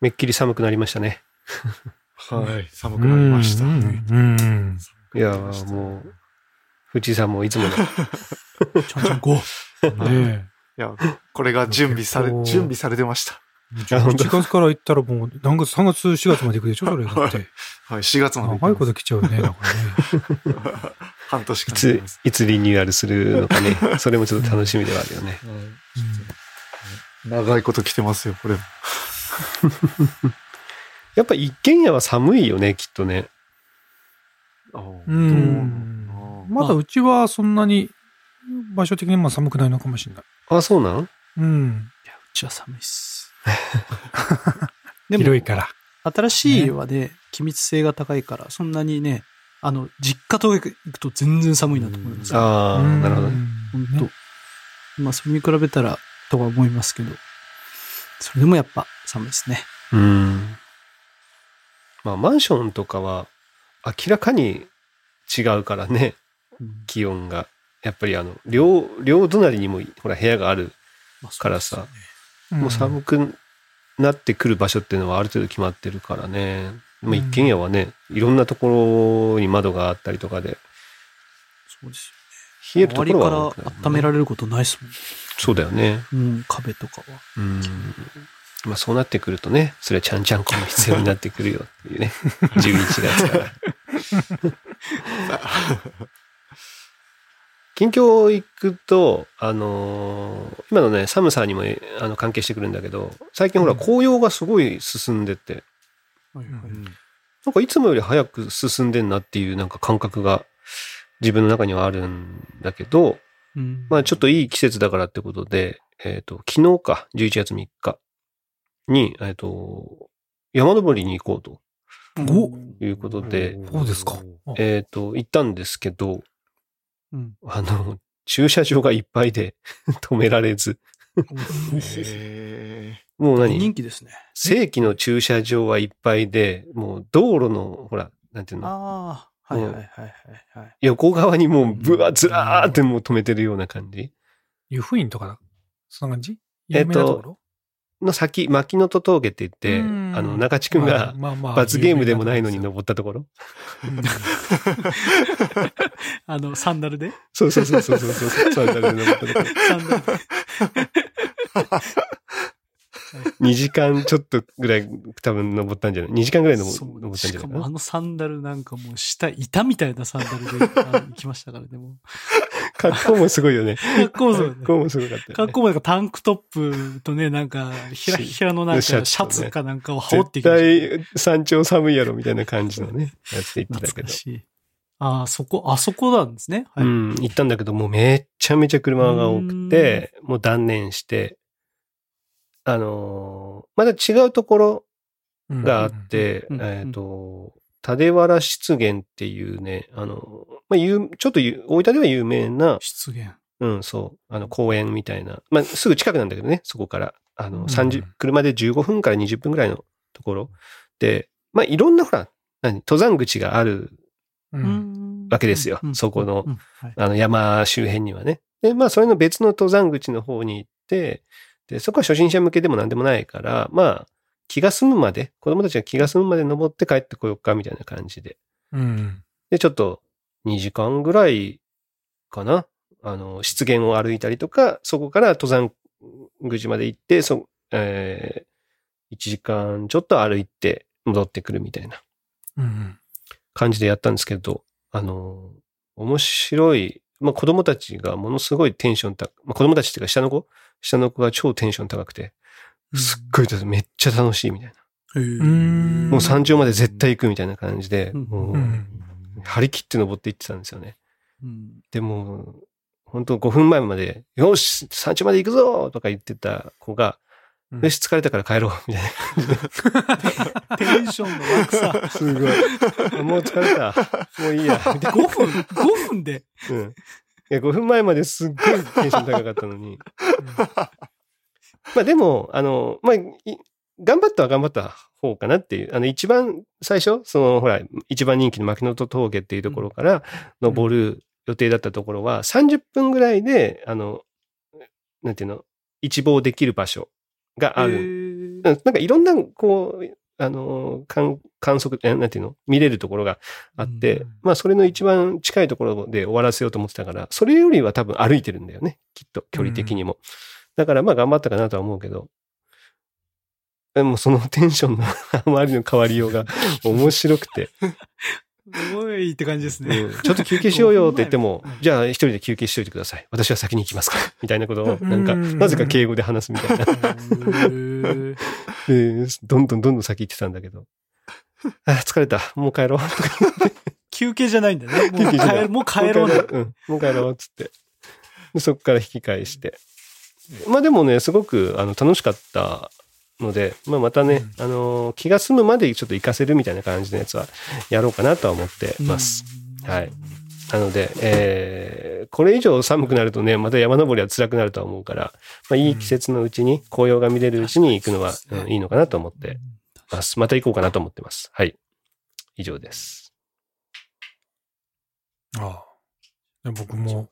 めっきり寒くなりましたね。はい。寒くなりましたうんね。うんうん。いやーもう、藤井さんもいつもの。ちゃんちゃんこ。ねいや、これが準備され、準備されてました。え。1月から行ったらもう、何月、3月、4月まで行くでしょそれだって。はい、4月まで長い。こと来ちゃうよね、だからね。半年いついつリニューアルするのかね。それもちょっと楽しみではあるよね。はい長いこと来てますよ、これも。やっぱ一軒家は寒いよね、きっとね。うん。まだうちはそんなに場所的にも寒くないのかもしれない。あ、そうなん？うん。いや、うちは寒いっす。でも、広いから。新しい家はね、気密性が高いから、そんなにね、あの、実家とか行くと全然寒いなと思いますよ。ああ、うんなるほどね。本当まあ、それに比べたら、とは思いますけど、それでもやっぱ寒いですね。うん。まあ、マンションとかは明らかに違うからね、うん気温が。やっぱりあの、両、両隣にもほら部屋がある。からさですよねんもう寒くなってくる場所っていうのはある程度決まってるからね。まあ、一軒家はね、いろんなところに窓があったりとかで、そうです冷えよ。るところは周りから温められることないですもん。そうだよね。うん、壁とかは。うん。まあそうなってくるとね、それはちゃんちゃんこも必要になってくるよっていうね。11月から。近況行くと、あのー今のね、寒さにもあの関係してくるんだけど、最近ほらうん紅葉がすごい進んでて、はいはい。なんかいつもより早く進んでんなっていうなんか感覚が自分の中にはあるんだけど、うん。まあちょっといい季節だからってことで、えっ、と、昨日か、11月3日に、えっ、と、山登りに行こうと。お。いうことで、そうですか。えっ、と、行ったんですけど、うん。あの、駐車場がいっぱいで 止められず、へもう大人何気ですね。正規の駐車場はいっぱいで、もう道路の、ほら、なんていうの、ああ、はいはいはいはいはい。横側にもうぶわ、ずらーってもう止めてるような感じ。湯布院とかだ。そんな感じ？えっと有名なところ？の先、牧野戸峠って言って、うんあの、中地君がまあまあ罰ゲームでもないのに登ったところあの、サンダルで？そうそうそうそうそうそう。そうだね登ったところサンダルで。2時間ちょっとぐらい多分登ったんじゃない ?2 時間ぐらい登ったんじゃないかな？しかもあのサンダルなんかもう下、板みたいなサンダルであ行きましたからね、もう。格好もすごいよね。格好そうよね格好もすごかった。格好もなんかタンクトップとね、なんか、ひらひらのなんかシシャツかなんかを羽織ってきま絶。対山頂寒いやろみたいな感じのね、やつで行ってたけど。ああ、そこ、あそこなんですね。はい。うん、行ったんだけど、もうめっちゃめちゃ車が多くて、もう断念して、あのーまだ違うところがあって、えっ、と、立原湿原っていうね、あの、まあ、有ちょっと有大分では有名な、出現。うん、そう、あの、公園みたいな、まあ、すぐ近くなんだけどね、そこから、あの、ん。30、車で15分から20分ぐらいのところ。で、まあ、いろんな、ほら、何、登山口がある、うん。わけですよ。うん。そこのうん。はい。あの、山周辺にはね。で、まあ、それの別の登山口の方に行って、で、そこは初心者向けでも何でもないから、まあ、気が済むまで、子供たちが気が済むまで登って帰ってこようか、みたいな感じで。うん。で、ちょっと2時間ぐらいかな？あの、湿原を歩いたりとか、そこから登山口まで行って、そ、えー、1時間ちょっと歩いて戻ってくるみたいなうん。感じでやったんですけど、あの、面白い、まあ子供たちがものすごいテンション高、まあ子供たちっていうか下の子？下の子が超テンション高くて、すっごいめっちゃ楽しいみたいな。もう山頂まで絶対行くみたいな感じで、うんもう、うん張り切って登って行ってたんですよね。うんでも、本当5分前まで、よし、山頂まで行くぞとか言ってた子が、うんよし、疲れたから帰ろうみたい テンションの落差。な。すごい。あもう疲れた。もういいや。みたいな5分 ?5 分でうん。いや、5分前まですっごいテンション高かったのに。まあでも、あの、まあ、い頑張ったは頑張った方かなっていう。あの、一番最初、その、ほら、一番人気の牧野戸峠っていうところから登る予定だったところは、30分ぐらいで、あの、なんていうの、一望できる場所がある。るなんかいろんな、こう、あの、観観測、えなんていうの見れるところがあって、うんまあそれの一番近いところで終わらせようと思ってたから、それよりは多分歩いてるんだよね。きっと、距離的にも。だからまあ頑張ったかなとは思うけど、でもそのテンションの あまりの変わりようが 面白くて、すごいって感じですね。うんちょっと休憩しようよって言っても うん、じゃあ一人で休憩しといてください。私は先に行きますから。みたいなことを、なんか、うんなぜか敬語で話すみたいな。どんどんどんどん先行ってたんだけど。あ、疲れた。もう帰ろう。休憩じゃないんだね。もう休憩じゃない帰もう帰ろうね。うん。もう帰ろう。つって。でそこから引き返して。まあでもね、すごくあの楽しかったので、まあまたね、あの、気が済むまでちょっと活かせるみたいな感じのやつはやろうかなとは思ってます。はい。なので、えーこれ以上寒くなるとね、また山登りは辛くなるとは思うから、まあいい季節のうちに、紅葉が見れるうちに行くのは、うんいいのかなと思ってます。また行こうかなと思ってます。はい。以上です。ああ。で僕も、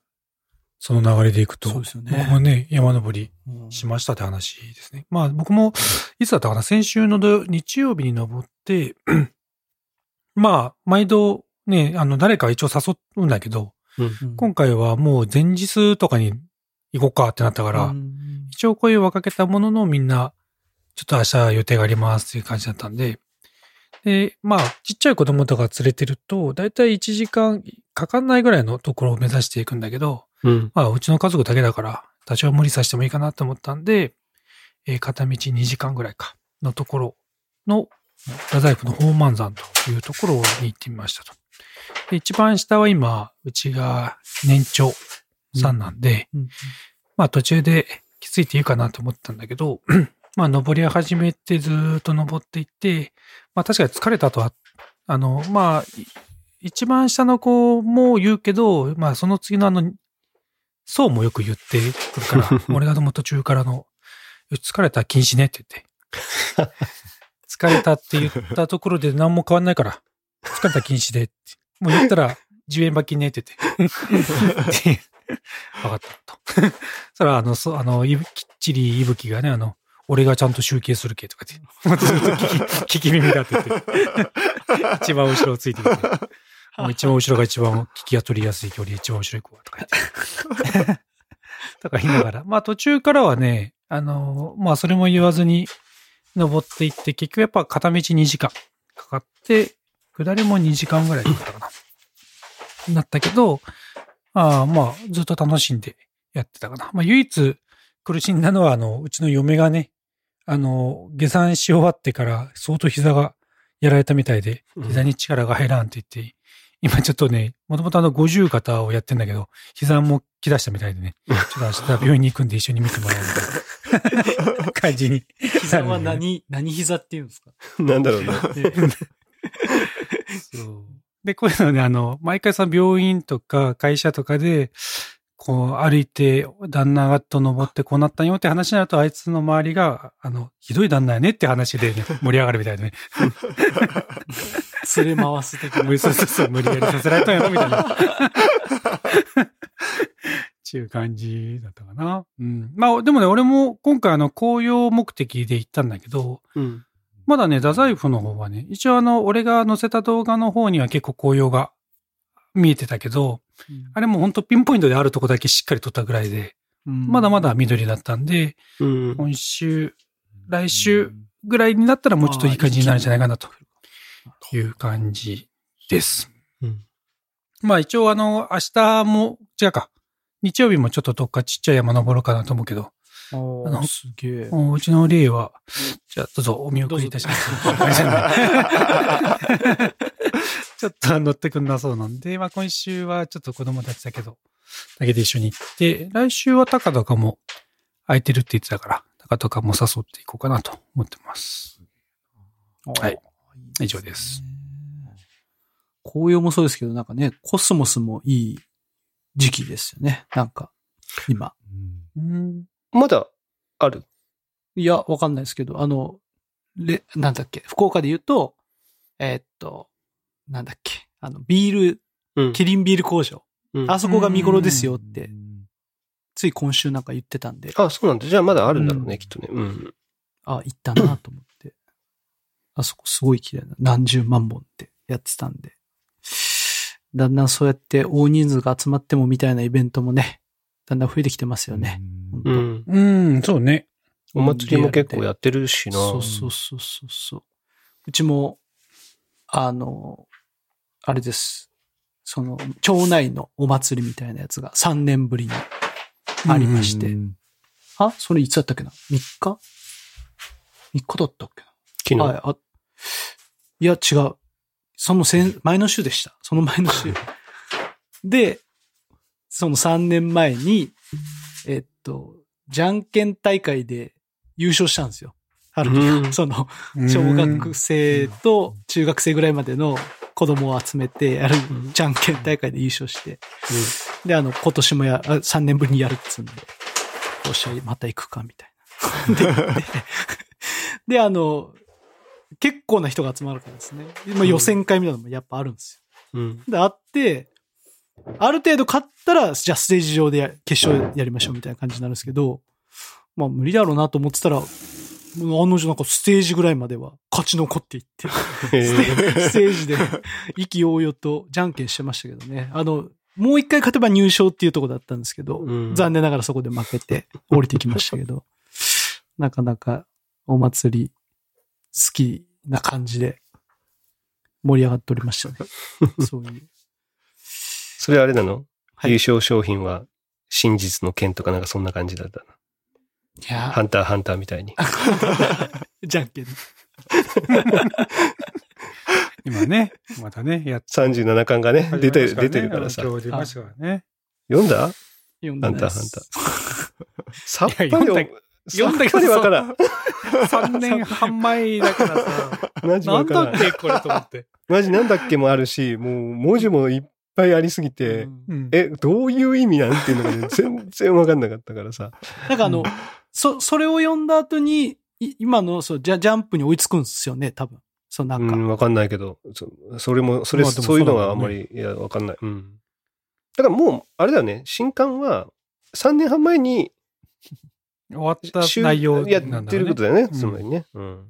その流れでいくと、そうですよね。僕もね、山登りうん。しましたって話ですね。まあ僕も、いつだったかな、先週の土日曜日に登って、まあ、毎度ね、あの、誰か一応誘うんだけど、うん。今回はもう前日とかに行こうかってなったから、うん。一応声をかけたもののみんな、ちょっと明日予定がありますっていう感じだったんで、で、まあ、ちっちゃい子供とか連れてると、だいたい1時間かかんないぐらいのところを目指していくんだけど、うん。まあ、うちの家族だけだから、多少無理させてもいいかなと思ったんで、えー片道2時間ぐらいか、のところの、太宰府の宝満山というところに行ってみましたと。で、一番下は今、うちが年長さんなんで、うんまあ途中できついていいかなと思ったんだけど、まあ登り始めてずーっと登っていって、まあ確かに疲れたとは、あの、まあ、い一番下の子も言うけど、まあその次のあの、そうもよく言ってくるから、俺がもう途中からの、疲れたら禁止ねって言って。疲れたって言ったところで何も変わんないから、疲れたら禁止でって。もう言ったら10円罰金ねって言って。でわかったと。それはあの、そう、あの、きっちりいぶきがね、あの、俺がちゃんと集計するけとかって。ずっと聞き、聞き耳立てて。一番後ろをついてきて。もう一番後ろが一番聞きが取りやすい距離、一番後ろ行こうとか言って。とか言いながら。まあ途中からはね、あの、まあそれも言わずに登っていって、結局やっぱ片道2時間かかって、下りも2時間ぐらいだったかな。なったけど、ああまあずっと楽しんでやってたかな。まあ唯一苦しんだのは、あの、うちの嫁がね、あの、下山し終わってから相当膝がやられたみたいで、うん膝に力が入らんって言って、今ちょっとね、もともとあの50肩をやってんだけど、膝も来だしたみたいでね、ちょっと明日病院に行くんで一緒に見てもらおうみたいな 感じに。膝は何、何膝って言うんですか？なんだろうね。そうで、こういうのね、あの、毎回さ、病院とか会社とかで、こう歩いて旦那と登ってこうなったよって話になると、あいつの周りが、あの、ひどい旦那やねって話でね、盛り上がるみたいでね。連れ回す的な。無理そうそうそう、無理やりさせられたんやろみたいな。ちゅう感じだったかな。うん。まあ、でもね、俺も今回あの、紅葉目的で行ったんだけど、うん。まだね、太宰府の方はね、一応あの、俺が載せた動画の方には結構紅葉が見えてたけど、あれも本当ピンポイントであるとこだけしっかり撮ったぐらいで、まだまだ緑だったんで、うん。今週、来週ぐらいになったらもうちょっといい感じになるんじゃないかなという感じです。うんまあ一応あの、明日も、違うか。日曜日もちょっとどっかちっちゃい山登ろうかなと思うけど、ああのーすげえ。うちの例は、じゃあどうぞお見送りいたします。ちょっと乗ってくんなそうなんで、まあ今週はちょっと子供たちだけど、だけで一緒に行って、来週は高とかも空いてるって言ってたから、高とかも誘っていこうかなと思ってます。はい。以上です。紅葉もそうですけど、なんかね、コスモスもいい時期ですよね。なんか、今。うん。まだある？いや、わかんないですけど、あの、レ、なんだっけ、福岡で言うと、えーっと、なんだっけ、あの、ビール、うん。キリンビール工場。うんあそこが見頃ですよって、つい今週なんか言ってたんで。あ、そうなんだ。じゃあまだあるんだろうね、うんきっとね。うん。あ、行ったなと思って。あそこすごい綺麗な。何十万本ってやってたんで。だんだんそうやって大人数が集まってもみたいなイベントもね、だんだん増えてきてますよね。うんうん。うん、そうね。お祭りも結構やってるしな。そうそうそうそうそう。うちも、あの、あれです。その、町内のお祭りみたいなやつが3年ぶりにありまして。うんあそれいつだったっけな ?3 日 ?3 日だったっけ昨日。なはい。あ、いや、違う。その先、前の週でした。その前の週。で、その3年前に、えっと、じゃんけん大会で優勝したんですよ。春樹がうんその、小学生と中学生ぐらいまでの子供を集めてやるうんじゃんけん大会で優勝して、で、あの、今年もや、あ3年ぶりにやるっつうんで、よっしゃ、また行くか、みたいな。で、でで、あの、結構な人が集まるからですね。まあ、予選会みたいなのもやっぱあるんですうん。よ。で、あって、ある程度勝ったら、じゃあステージ上でや決勝やりましょうみたいな感じになるんですけど、まあ無理だろうなと思ってたら、案の定なんかステージぐらいまでは勝ち残っていって、へ ステージで意気揚々とじゃんけんしてましたけどね。あの、もう一回勝てば入賞っていうところだったんですけど、うん残念ながらそこで負けて降りてきましたけど、なかなかお祭り好きな感じで盛り上がっておりましたね。そういう。それあれなの、はい優勝商品は真実の剣とかなんかそんな感じだったな。いやハンターハンターみたいに。じゃんけん。今ね、またね、やっ37巻がね、出てる、出てるからさ。今日出ましたからね。読んだ？読んでないですハンターさっぱり読んださっぱりわからん。3年半前だからさ、マジなん。だっけこれと思って。マジなんだっけもあるし、もう文字もいっぱいありすぎて、うんうんえ、どういう意味なんていうのがね、全然わかんなかったからさ。なんかあの、うんそ、それを読んだ後に、い今の、そう、ジャジャンプに追いつくんですよね、多分。そう、なんか。うん、わかんないけど、そそれも、それ、まあそういうのはあんまり、いや、わかんない。うん。だからもう、あれだよね、新刊は、3年半前に終わった終内容やなんだってることだよね、うんつまりね。うん。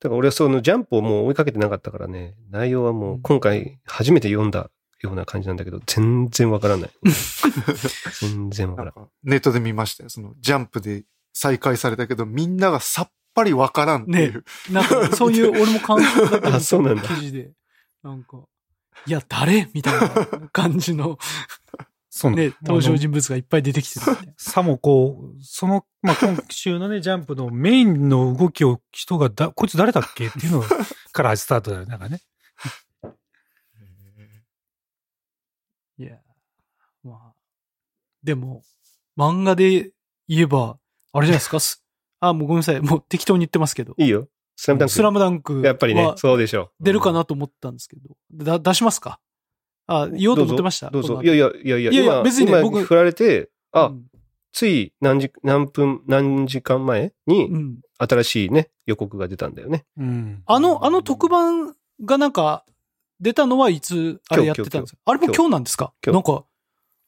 だから俺はそのジャンプをもう追いかけてなかったからね、内容はもう今回初めて読んだような感じなんだけど、全然わからない。全然わからん。なんかネットで見ましたよ。そのジャンプで再開されたけど、みんながさっぱりわからんっていう。なんか、そういう、俺も感想だけあそうなんだ記事で、なんか、いや、誰？みたいな感じの、そのね、登場人物がいっぱい出てきてる。さもこう、その、まあ、今週のね、ジャンプのメインの動きを人がだ、こいつ誰だっけっていうのからスタートだよね。なんかね。いや、まあ。でも、漫画で言えば、あれじゃないですか？す あ、もうごめんなさい。もう適当に言ってますけど。いいよ。スラムダンク。スラムダンク。やっぱりね、そうでしょう。出るかなと思ったんですけど。だ、出しますか？あ、言おうと思ってました。どうぞ。いやいや、いやいや、いやいや今別にね僕今振られて、あ、うんつい何時、何分、何時間前にうん。新しいね、予告が出たんだよね。うん。あの、あの特番がなんか、出たのはいつ、あれやってたんですか？あれも今日なんですか？今日なんか、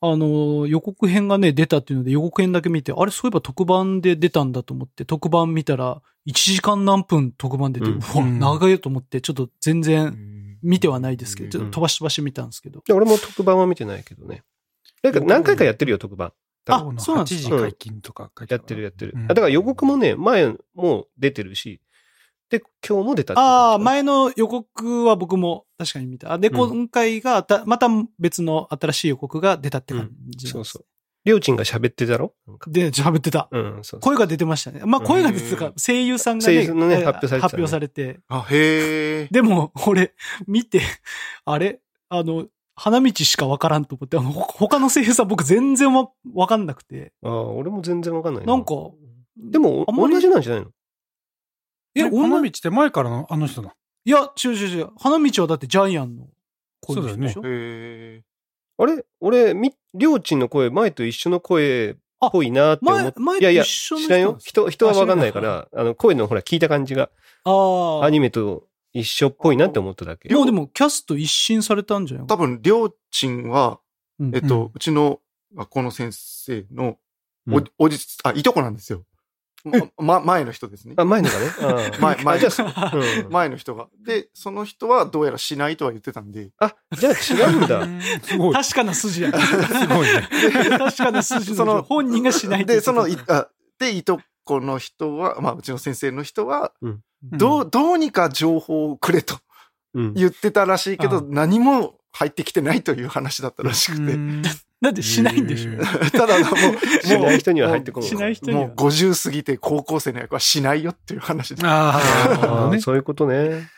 あの、予告編がね、出たっていうので予告編だけ見て、あれ、そういえば特番で出たんだと思って、特番見たら、1時間何分特番出て、ううんわ、うん長いと思って、ちょっと全然見てはないですけど、ちょっとん飛ばし飛ばし見たんですけど。で俺も特番は見てないけどね。なんか何回かやってるよ、特番。あ8そうなんです時解禁とか書いてやあってるやってる。うんあだから予告もね、前も出てるし、で、今日も出たああ、前の予告は僕も確かに見た。あで、うん今回がまた別の新しい予告が出たって感じそうそう。りょうちんが喋ってたろ？で、喋ってた。うん、そうそう。声が出てましたね。まあ、声が出てたかうん、声優さんが声ね、優のねえー発表されてたね発表されて。あ、へえ。でも、俺、見て、あれ？あの、花道しかわからんと思って、あの、ほ他の声優さん僕全然わ、わかんなくて。ああ、俺も全然わかんないなんか、でも、同じなんじゃないの？え、え花道って前からのあの人だ。いや、違う違う違う。花道はだってジャイアンの声でしょ、そうへえ。あれ？俺、み、りょうちんの声、前と一緒の声っぽいなって思って。前前いやいや、知らんよ。人、人はわかんないから、あの、声のほら、聞いた感じが、ああ。アニメと一緒っぽいなって思っただけ。もうでも、キャスト一新されたんじゃない多分、りょうちんは、うんえっと、うんうちの学校の先生のお、うんおじ、あ、いとこなんですよ。ま、前の人ですね。あ、前のがね。あ前前あじゃあ、うん前の人が。で、その人はどうやらしないとは言ってたんで、あ、じゃあ違うんだ。すごい。確かな筋や。すごいね。確かな筋のその本人がしないで、ってたその、いあで、いとこの人は、まあ、うちの先生の人は、うんどう、どうにか情報をくれとうん。言ってたらしいけど、あ何も入ってきてないという話だったらしくて。うんなんでしないんでしょへただ、もう、しない人には入ってこない。しない人にはもう。50過ぎて高校生の役はしないよっていう話で。ああ、ね。そういうことね。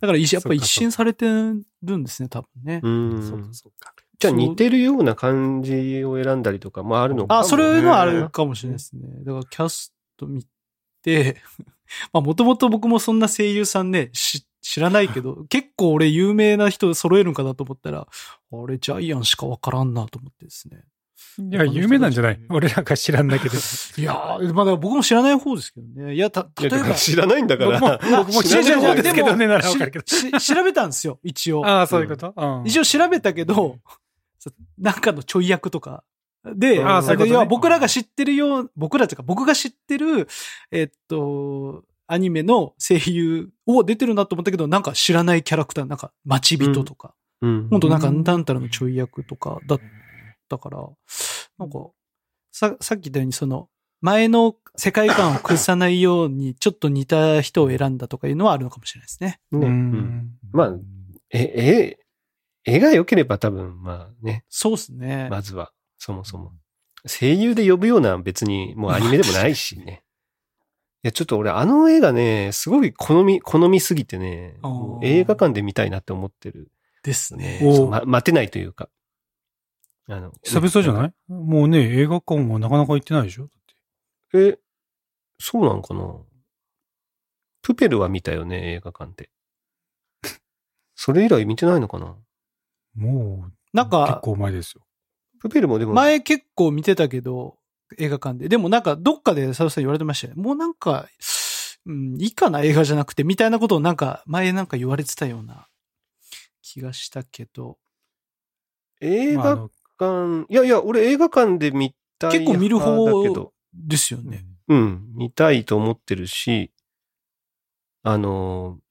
だから、やっぱ一新されてるんですね、多分ね。うん。そうか、そうか。じゃあ似てるような感じを選んだりとかもあるのかもあ、それのあるかもしれないですね。だから、キャスト見て、まあ、もともと僕もそんな声優さんね、し知らないけど、結構俺有名な人揃えるんかなと思ったら、あれ、ジャイアンしかわからんなと思ってですね。いや、有名なんじゃない？俺らが知らんだけど。いやー、まあ、僕も知らない方ですけどね。いや、た、例えば、知らないんだから。僕も僕も知らない方ですけどね、ならわかるけど。調べたんですよ、一応。ああ、そういうこと？うん一応調べたけど、そなんかのちょい役とか。で、あーそういうことね要は僕らが知ってるよう、僕らというか僕が知ってる、えっと、アニメの声優を出てるなと思ったけど、なんか知らないキャラクター、なんか待ち人とか、うんほんとなんかうんなんたらのちょい役とかだったから、なんか、さ、さっき言ったようにその、前の世界観を崩さないように、ちょっと似た人を選んだとかいうのはあるのかもしれないですね。ね。ううんん。まあ、え、え、絵が良ければ多分、まあね、そうですね。まずは、そもそも。声優で呼ぶような別にもうアニメでもないしね。いや、ちょっと俺あの映画ね、すごい好み、好みすぎてね、映画館で見たいなって思ってる。ですね。ま、待てないというか。あの、久々じゃない？もうね、映画館もなかなか行ってないでしょ？え、そうなんかな？プペルは見たよね、映画館で。それ以来見てないのかな？もう、結なんか、構前ですよ。プペルもでも、前結構見てたけど、映画館で。でもなんか、どっかで佐藤さん言われてましたよね。もうなんか、うん、いいかな映画じゃなくて、みたいなことをなんか、前なんか言われてたような気がしたけど。映画まあいやいや、俺映画館で見たい結構見る方派だけど、ですよね。うん、見たいと思ってるし、あのー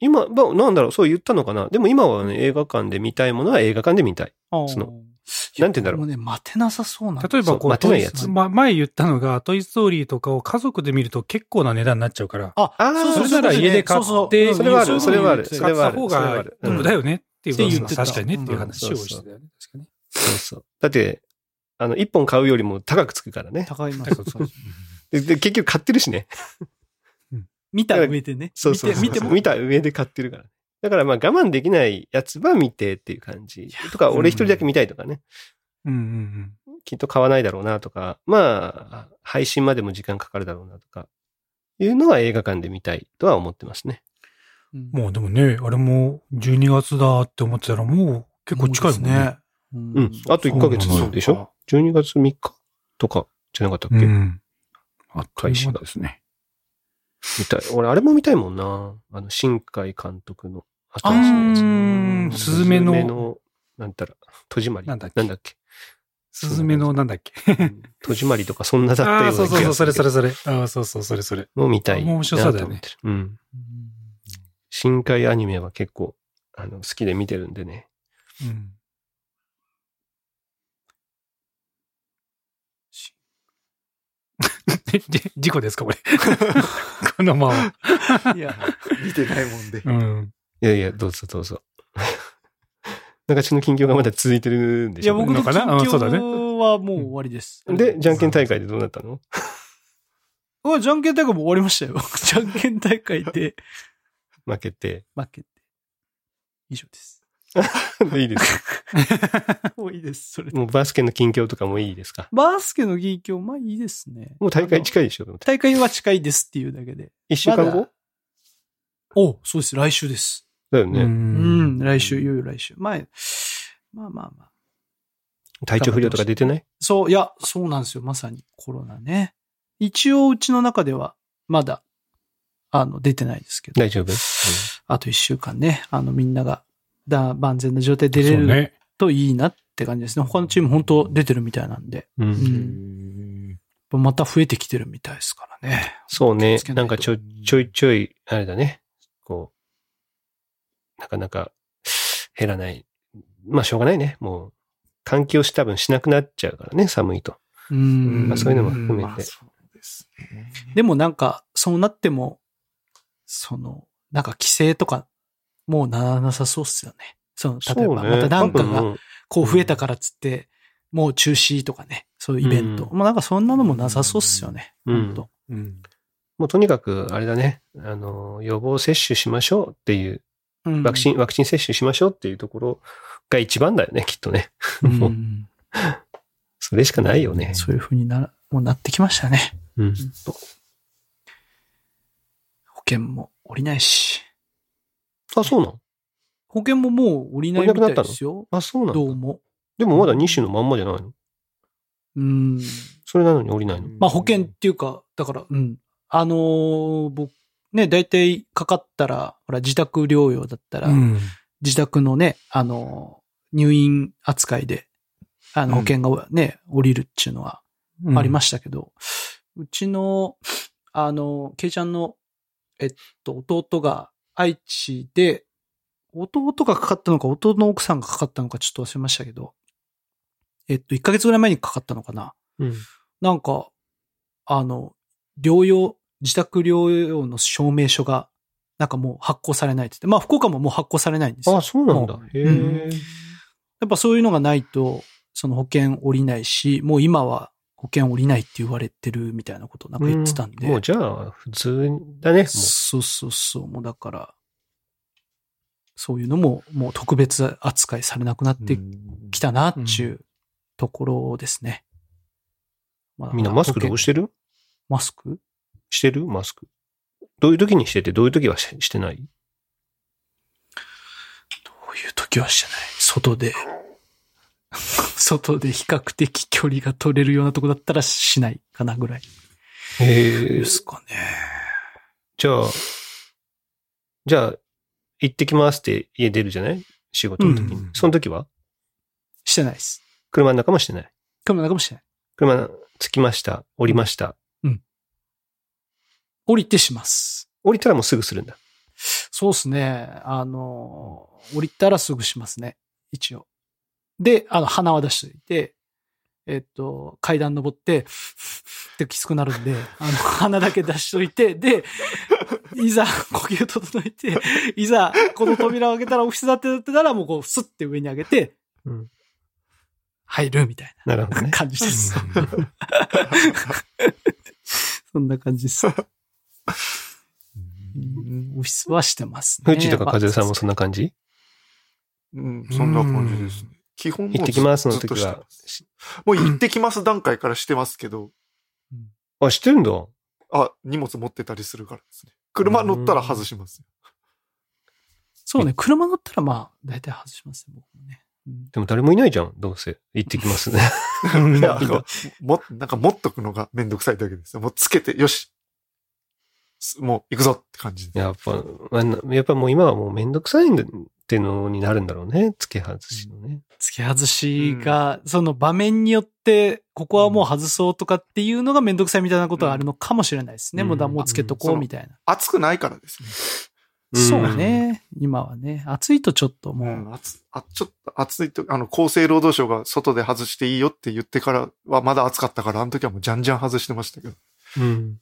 今、まあ、なんだろう、そう言ったのかな。でも今はね、映画館で見たいものは映画館で見たい。そのなんて言うんだろうもうね、待てなさそうなん例えばこう、待てないやつま前言ったのが、トイストーリーとかを家族で見ると結構な値段になっちゃうから、あ、あーそうそうそれなら家で買ってそれはあるうんそれはあるそれはあるが得だよねっていうって言ってた確かにねっていう話をしてたよね。確かに。そうそう。だって、あの、一本買うよりも高くつくからね。高います。で、で結局買ってるしね。見た上でね。そうそうそう。見て、見ても。見た上で買ってるから。だからまあ我慢できないやつは見てっていう感じ。とか、俺一人だけ見たいとかね。うんうんきっと買わないだろうなとか、まあ、配信までも時間かかるだろうなとか、いうのは映画館で見たいとは思ってますね。うんうん。もうでもね、あれも12月だって思ってたらもう結構近いもんね。。ううんん。あと1ヶ月でしょ ?12 月3日とかじゃなかったっけ、うん。あっという間ですね。見たい。俺、あれも見たいもんな。あの、新海監督のあ新しいやつ。ーん、スズメスズメの、の、なんたら、戸締まり。なんだっけ？なんだっけ？スズメのなんだっけ？うん戸締まりとかそんなだったようなそうそうそう、それそれそそれ。ああ、そうそう、それそれ。もう見たいなと面白そうだよね。うん深海アニメは結構、あの、好きで見てるんでね。うん。えじ事故ですか、これ。このまま。いや、見てないもんで。うん。いやいや、どうぞどうぞ。中地の近況がまだ続いてるんでいや、しょう僕の近のかな？うんそうだね況はもう終わりです。で、じゃんけん大会でどうなったの？あじゃんけん大会も終わりましたよ。じゃんけん大会で負けて。負けて。以上です。いいですか？もういいです、それで。もうバスケの近況とかもいいですか？バスケの近況、まあいいですね。もう大会い。近いでしょ？大会は近いですっていうだけで。一週間後？まだおそうです、来週です。だよね。うん、来週、いよいよ来週。まあ、まあまあまあ。体調不良とか出てない？そう、いや、そうなんですよ。まさにコロナね。一応、うちの中では、まだ、あの、出てないですけど。大丈夫、あと一週間ね、あの、みんなが、だ、万全な状態で出れる。といいなって感じですね。他のチーム本当出てるみたいなんで。うんうんまた増えてきてるみたいですからね。そうね。なとないんかちょ、ちょいちょい、あれだね。こう、なかなか減らない。まあしょうがないね。もう、換気をし多分しなくなっちゃうからね、寒いと。うんまあそういうのも含めてで。でもなんか、そうなっても、その、なんか規制とか、もうならなさそうっすよね。その、例えば、またなんかがこう増えたからっつって、もう中止とかね、そういうイベント。うまあなんかそんなのもなさそうっすよね。うんうん。もうとにかく、あれだね。あの、予防接種しましょうっていう、うんワクチン、ワクチン接種しましょうっていうところが一番だよね、きっとね。うん それしかないよね。そういう風にな、もうなってきましたね。うん。保険も降りないし。あ、そうなの？保険ももう降りないみたいですよ。あ、そうなのどうも。でもまだ2種のまんまじゃないの？うん。それなのに降りないの？まあ保険っていうか、だから、うん。あのー僕、ね、大体かかったら、ほら、自宅療養だったら、うん。自宅のね、あのー入院扱いで、あの、うん保険がね、降りるっていうのはありまししたけど、うちの、あの、ケイちゃんの、えっと、弟が愛知で、弟がかかったのか、弟の奥さんがかかったのかちょっと忘れましたけど、えっと、1ヶ月ぐらい前にかかったのかな。うん。なんか、あの、療養、自宅療養の証明書が、なんかもう発行されないって言って、まあ福岡ももう発行されないんですよ。あ、そうなんだも。へうんえ。やっぱそういうのがないと、その保険降りないし、もう今は保険降りないって言われてるみたいなことをなんか言ってたんで。うもうじゃあ、普通だね。もそうそうそう。もうだから、そういうのももう特別扱いされなくなってきたなっていうところですね。まあうみんなマスクどうしてる？マスク？してる？マスク。どういう時にしてて、どういう時はししてない？どういう時はしてない？外で。外で比較的距離が取れるようなとこだったらしないかなぐらいへえで。すかね。じゃあ、じゃあ、行ってきますって家出るじゃない？仕事の時に。うんその時は？してないです。車の中もしてない。車の中もしてない。車着きました。降りました。降りてします。降りたらもうすぐするんだ。そうですね。あの、降りたらすぐしますね。一応。で、あの、鼻は出しておいて、えっと、階段登って、ってきつくなるんで、あの、鼻だけ出しといて、で、いざ呼吸整えて、いざこの扉を開けたらオフィスだってなってたら、もうこう、スッて上に上げて、うん入るみたいななるほどね。感じです。そんな感じです。うんオフィスはしてますね。フチとかカズエさんもそんな感じ？うん、そんな感じですね。基本行ってきますの時は。もう行ってきます段階からしてますけど、あ、知ってるんだ。あ、荷物持ってたりするからですね。車乗ったら外しますよ。そうね、車乗ったらまあ、大体外しますよ、僕もね。うんでも誰もいないじゃん。どうせ。行ってきます ね。も、なんか持っとくのがめんどくさいだけですよ。もうつけて、よし。すもう行くぞって感じで。やっぱ、やっぱもう今はもうめんどくさいんだってのになるんだろうね。付け外しのね。付け外しが、その場面によって、ここはもう外そうとかっていうのがめんどくさいみたいなことがあるのかもしれないですね。うんもうだ、もうつけとこうみたいな。暑くないからですね。そうね。今はね。暑いとちょっともう、うん、暑あちょっと暑いと、あの、厚生労働省が外で外していいよって言ってからはまだ暑かったから、あの時はもうじゃんじゃん外してましたけど。うん。うん。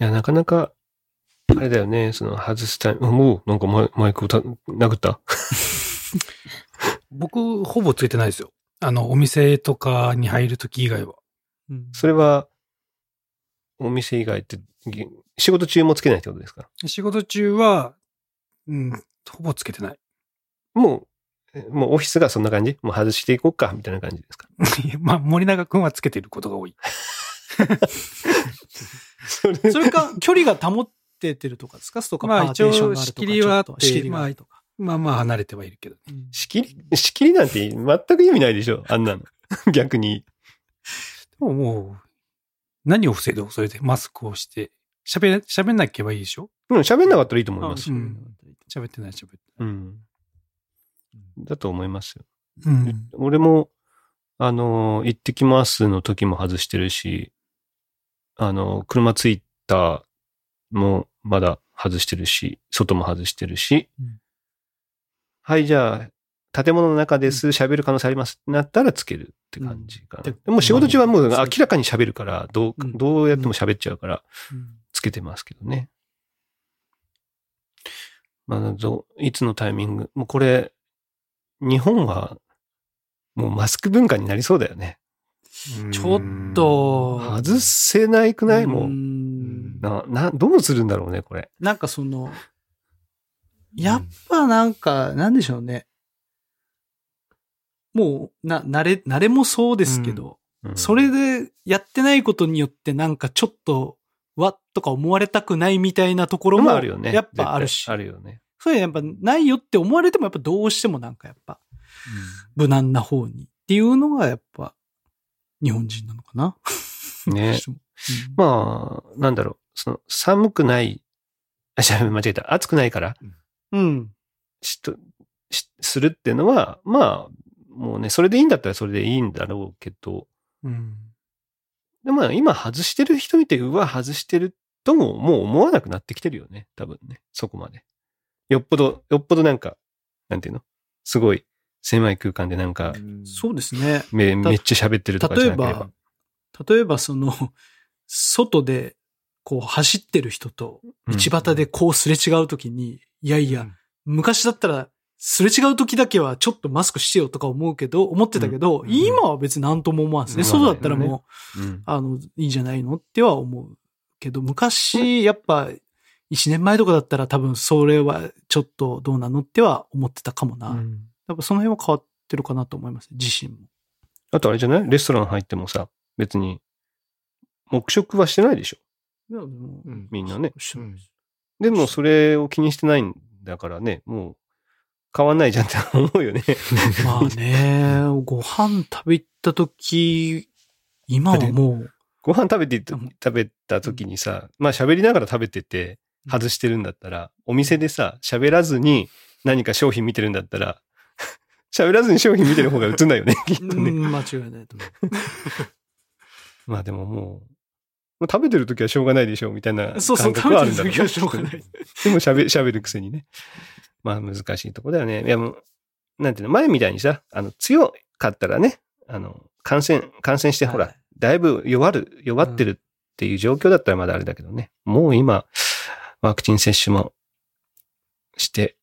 いや、なかなか、あれだよね。その外すタイミング、もう、なんかマイマイク歌、殴った？僕、ほぼつけてないですよ。あの、お店とかに入るとき以外は。うんそれは、お店以外って、ぎ仕事中もつけないってことですか？仕事中は、うん、ほぼつけてない。もう、えもうオフィスがそんな感じ？もう外していこうか？みたいな感じですか？まあ、森永くんはつけてることが多い。それそれか、距離が保っててるとかですか？とか、まあパーテーションがあるとか一応仕切りはあって仕切りがあるとか。まあまあ離れてはいるけど。うん仕切り、仕切りなんて全く意味ないでしょ？あんなの。逆に。でももう、何を防いでもそれでマスクをして、喋、喋んなければいいでしょ？うん、喋んなかったらいいと思いますよ。うん喋ってない喋ってうん。だと思いますよ。ない。うん。俺も、あの、行ってきますの時も外してるし、あの、車着いたもまだ外してるし、外も外してるし、うん。はい、じゃあ、建物の中です、喋る可能性ありますってなったらつけるって感じかな。うん。でも仕事中はもうまあ明らかに喋るから、どう、うん。どうやっても喋っちゃうから、うん。つけてますけどね。まあ、いつのタイミング、もうこれ、日本は、もうマスク文化になりそうだよね。ちょっと、外せないくない？もう。んな、な、どうするんだろうね、これ。なんかその、やっぱなんか、なんでしょうね。もう、な、慣れ、慣れもそうですけど、うんそれでやってないことによってなんかちょっと、わっとか思われたくないみたいなところも、まああるよね。やっぱあるしあ。るよね。そういうのやっぱないよって思われてもやっぱどうしてもなんかやっぱ無難な方にっていうのがやっぱ日本人なのかな。ねうんまあ、なんだろう。その、寒くない、あ、しゃ間違えた。暑くないから、うん。しと、し、するっていうのは、まあ、もうね、それでいいんだったらそれでいいんだろうけど、うん。でも今外してる人見て、うわ、外してるとももう思わなくなってきてるよね。多分ね。そこまで。よっぽど、よっぽどなんか、なんていうの？すごい狭い空間でなんか、そうですね。め、めっちゃ喋ってるとかじ例えゃなければば。、例えばその、外でこう走ってる人とうん道端でこうすれ違うときに、いやいや、昔だったら、すれ違う時だけはちょっとマスクしてよとか思うけど、思ってたけど、うん今は別に何とも思わんですね。うん外だったらもう、うん。あの、いいんじゃないのっては思うけど、昔、やっぱ、一年前とかだったら多分それはちょっとどうなのっては思ってたかもな。うんやっぱその辺は変わってるかなと思います。自身も。あとあれじゃない？レストラン入ってもさ、別に、黙食はしてないでしょ？いやでもうんみんなね。してないでもそれを気にしてないんだからね、もう変わんないじゃんって思うよね。まあね、ご飯食べ行った時、今はもう、ご飯食べて食べた時にさ、まあ喋りながら食べてて外してるんだったら、お店でさ、喋らずに何か商品見てるんだったら、喋らずに商品見てる方が映んないよね、きっとね。うん間違いないと思 まあでももう食べてる時はしょうがないでしょうみたいなう。そうそう、感食べ覚はあるんだろうてる時はしょうがない。でも喋、喋るくせにね。まあ難しいとこだよね。いやもう、なんていうの、前みたいにさ、あの、強かったらね、あの、感染、感染してほら、はいだいぶ弱る、弱ってるっていう状況だったらまだあれだけどね。もう今、ワクチン接種もして、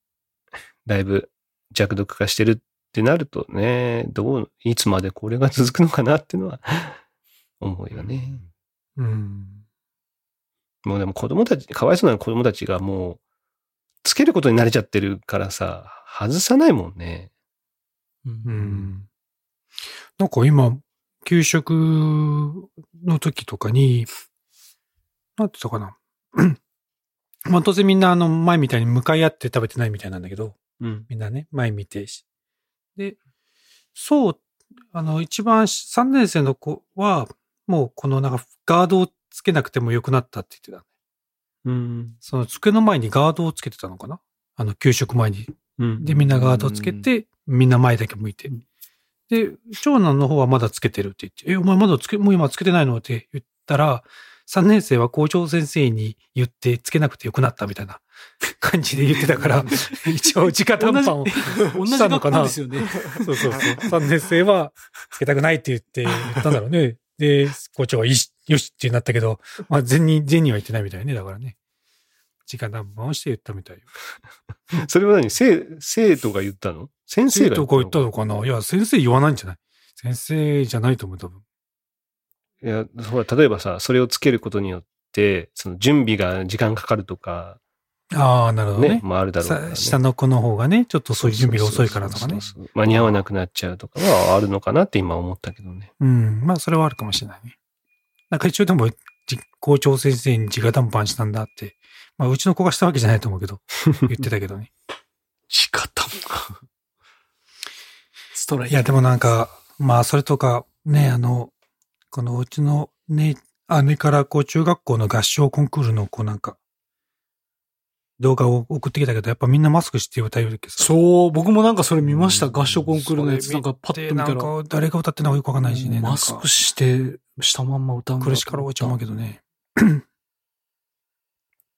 だいぶ弱毒化してるってなるとね、どう、いつまでこれが続くのかなっていうのは思うよね。うん。もうでも子供たち、かわいそうな子供たちがもう、つけることに慣れちゃってるからさ、外さないもんね。ううんん。なんか今、給食の時とかに、なんて言ったかな。まあ当然みんなあの前みたいに向かい合って食べてないみたいなんだけど、うん。みんなね、前見てし。で、そう、あの一番3年生の子は、もうこのなんかガードをつけなくてもよくなったって言ってた。うん。その机の前にガードをつけてたのかな？あの給食前に。うん。で、みんなガードをつけて、みんな前だけ向いて。で、長男の方はまだつけてるって言って、え、お前まだつけ、もう今つけてないの？って言ったら、3年生は校長先生に言ってつけなくてよくなったみたいな 感じで言ってたから、一応直談判をしたのかな校ですよね。そうそうそう。3年生はつけたくないって言って言ったんだろうね。で、校長はいいし、よしってなったけど、まあ全に、全には言ってないみたいね。だからね。直談判をして言ったみたいよ。それは何？生、生徒が言ったの？先生が生徒が言ったののかな？いや、先生言わないんじゃない？先生じゃないと思う、多分。いや、ほら、例えばさ、それをつけることによって、その準備が時間かかるとか、ああ、なるほどね。ね、もあるだろうから、ね。さ下の子の方がね、ちょっとそういう準備が遅いからとかね。間に合わなくなっちゃうとかはあるのかなって今思ったけどね。うん。まあ、それはあるかもしれないね。なんか一応でも、じ校長先生に直談判したんだって。まあ、うちの子がしたわけじゃないと思うけど、言ってたけどね。仕方も。ストライいや、でもなんか、まあ、それとか、ね、あの、このうちのね、姉からこう、中学校の合唱コンクールの、こうなんか、動画を送ってきたけど、やっぱみんなマスクして歌えるけどさ。そう、僕もなんかそれ見ました。合唱コンクールのやつ。なんかパッと見たなんら。か誰が歌ってんのかよくわかんないしね。マスクして、したまんま歌うんだ苦しから多いと思うけどね。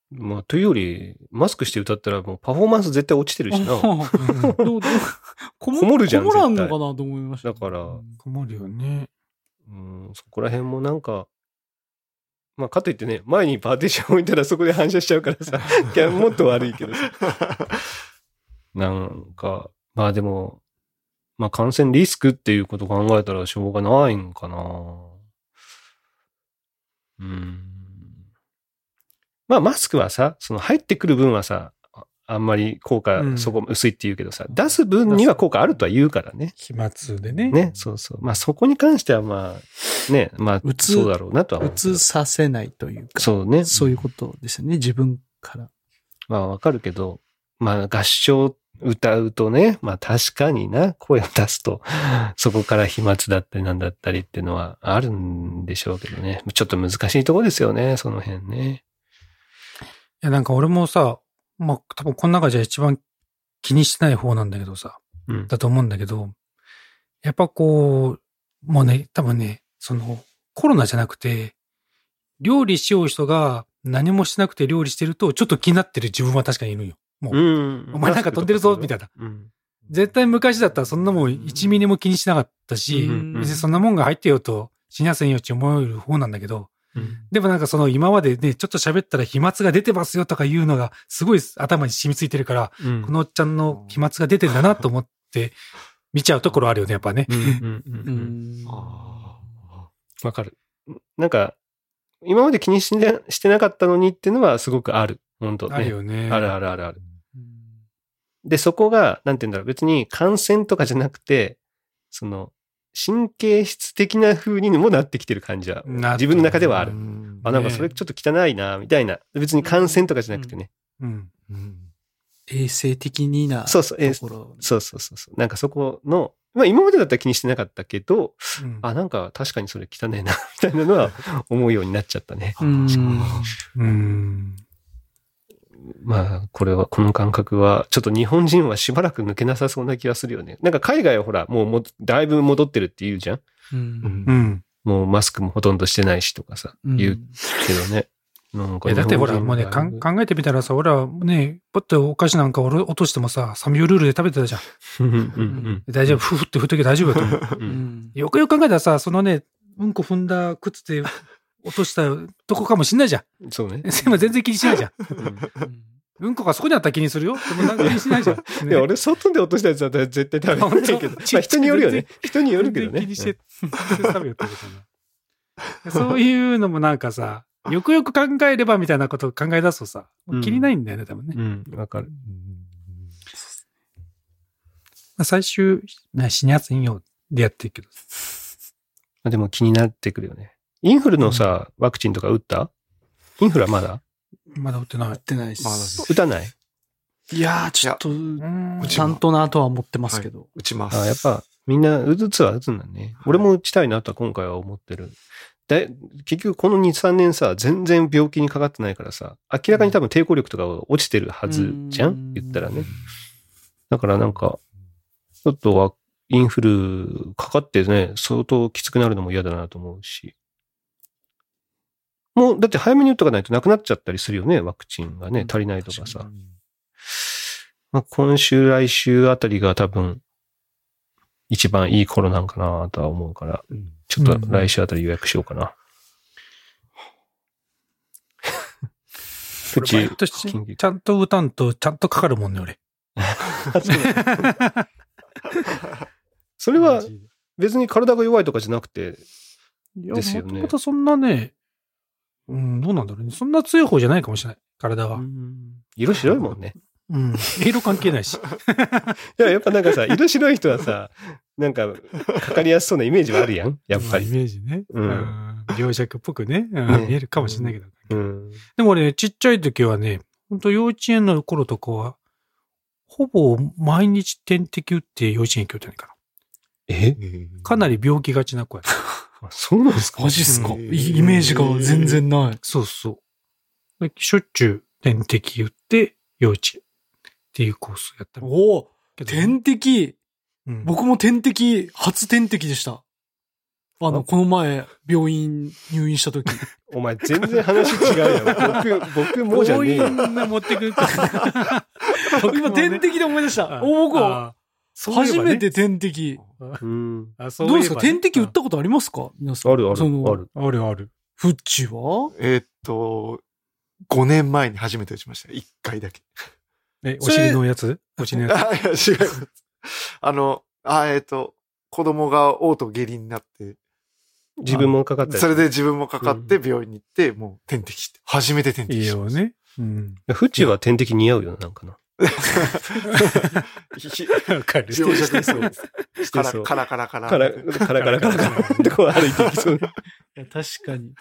まあ、というより、マスクして歌ったらもうパフォーマンス絶対落ちてるしな。ど うどうここもるじゃんこもらんのかなと思いました。だからうん困るよね。うん、そこら辺もなんか、まあ、かといってね、前にパーティション置いたらそこで反射しちゃうからさ、もっと悪いけどさ。なんか、まあでも、まあ感染リスクっていうことを考えたらしょうがないんかな。うん。まあマスクはさ、その入ってくる分はさ、ああんまり効う果んそこ薄いって言うけどさ、出す分には効果あるとは言うからね。飛沫でね。ね、そうそう。まあそこに関してはまあ、ね、まあうつそうだろうなとは思うけど。映させないというか。そうね。そういうことですよね。自分から。まあわかるけど、まあ合唱歌うとね、まあ確かにな、声を出すと、そこから飛沫だったりなんだったりっていうのはあるんでしょうけどね。ちょっと難しいところですよね、その辺ね。いや、なんか俺もさ、まあ多分この中じゃ一番気にしてない方なんだけどさ、うん。だと思うんだけど、やっぱこう、もうね、多分ね、そのコロナじゃなくて、料理しよう人が何もしなくて料理してると、ちょっと気になってる自分は確かにいるんよ。もう、うんお前なんか飛んでるぞ、みたいな。うん。絶対昔だったらそんなもん1ミリも気にしなかったし、うん別にそんなもんが入ってようと死にやせんよって思える方なんだけど、うんでもなんかその今までね、ちょっと喋ったら飛沫が出てますよとかいうのがすごい頭に染みついてるから、うんこのおっちゃんの飛沫が出てんだなと思って見ちゃうところあるよね、やっぱね。わかる。なんか、今まで気にしてしてなかったのにっていうのはすごくある。本当ね。あるよね。あるあるあるある。で、そこが、なんて言うんだろう、別に感染とかじゃなくて、その、神経質的な風にもなってきてる感じは、な自分の中ではある。うんあ、なんかそれちょっと汚いな、みたいな。別に感染とかじゃなくてね。うん。うん衛生的になそうそう。そうそうそうそう。なんかそこの、まあ今までだったら気にしてなかったけど、うんあ、なんか確かにそれ汚いな、みたいなのは思うようになっちゃったね。うん。うん。まあ、これは、この感覚は、ちょっと日本人はしばらく抜けなさそうな気がするよね。なんか海外はほら、もうも、だいぶ戻ってるって言うじゃんうんうんうん。もうマスクもほとんどしてないしとかさ、うん言うけどね。なんかえ、だってほら、もうね、考えてみたらさ、俺はね、ポッとお菓子なんか俺落としてもさ、サミュルールで食べてたじゃん。うんうん大丈夫、ふふって振っとけば大丈夫だと思う。うんううんん。よくよく考えたらさ、そのね、うんこ踏んだ靴で落としたとこかもしんないじゃん。そうね。で も全然気にしないじゃん。うんうんこがそこにあったら気にするよ。でもなんか気にしないじゃん。いや、俺、外で落としたやつだったら絶対食べないけど。まあ人によるよね。人によるけどね。気にして、食べよってことなそういうのもなんかさ、よくよく考えればみたいなことを考え出すとさ、もう気にないんだよね、多分ね。うん、わかる。まあ最終、ね、死にやすいよでやってるけど。まあでも気になってくるよね。インフルのさ、ワクチンとか打った？インフルはまだ？まだ打ってないやっ。てないでまだす。打たない？いやー、ちょっと、うんちゃんとなとは思ってますけど。打ちます。あやっぱみんな打つは打つんだね。俺も打ちたいなとは今回は思ってる。で結局この2、3年さ、全然病気にかかってないからさ、明らかに多分抵抗力とかは落ちてるはずじゃうんん言ったらね。だからなんか、ちょっとはインフルかかってね、相当きつくなるのも嫌だなと思うし。もう、だって早めに打っとかないとなくなっちゃったりするよね、ワクチンがね、足りないとかさ。まあ、今週、来週あたりが多分、一番いい頃なんかなとは思うから、うん。ちょっと来週あたり予約しようかな。う俺ち、毎年緊急ちゃんと打たんと、ちゃんとかかるもんね、俺。それは別に体が弱いとかじゃなくて、いや、ですよね。もともとそんなね、うん、どうなんだろうね。そんな強い方じゃないかもしれない。体は。色白いもんね。うん。色関係ないし。いや、やっぱなんかさ、色白い人はさ、なんか、かかりやすそうなイメージはあるやん、やっぱり。まあイメージね。うんん。病弱っぽくね、うんね見えるかもしれないけど。うん。でも俺、ちっちゃい時はね、本当幼稚園の頃とかは、ほぼ毎日点滴打って幼稚園行きよったんやかえ？ら。かなり病気がちな子やった。あそうなんですか？マジっすか？イメージが全然ない。そうそう。でしょっちゅう点滴打って、幼稚園っていうコースやったおお点滴うん僕も点滴、初点滴でした。あの、あこの前、病院入院した時。お前全然話違うよ。僕、僕もじゃねえよ。病院で持ってくるから。今、点滴で思い出した。あお僕は、初めて点滴。うん。あそうどうですか？点滴打ったことありますか？皆さん。あるある、そのある。あるある。フッチは？えーっと、5年前に初めて打ちました。1回だけ。え、お尻のやつ？お尻のやあ、いや、違います。あの、あ、えーっと、子供が嘔吐下痢になって、自分もかかったやつそれで自分もかかって病院に行って、もう点滴して、初めて点つ。いい滴しましよね。うん。フチは点滴似合うよな、なんかな。かる。病弱そうです。カラカラカラカラ。カラ、カラカラカラってこう歩いていきそう確かに。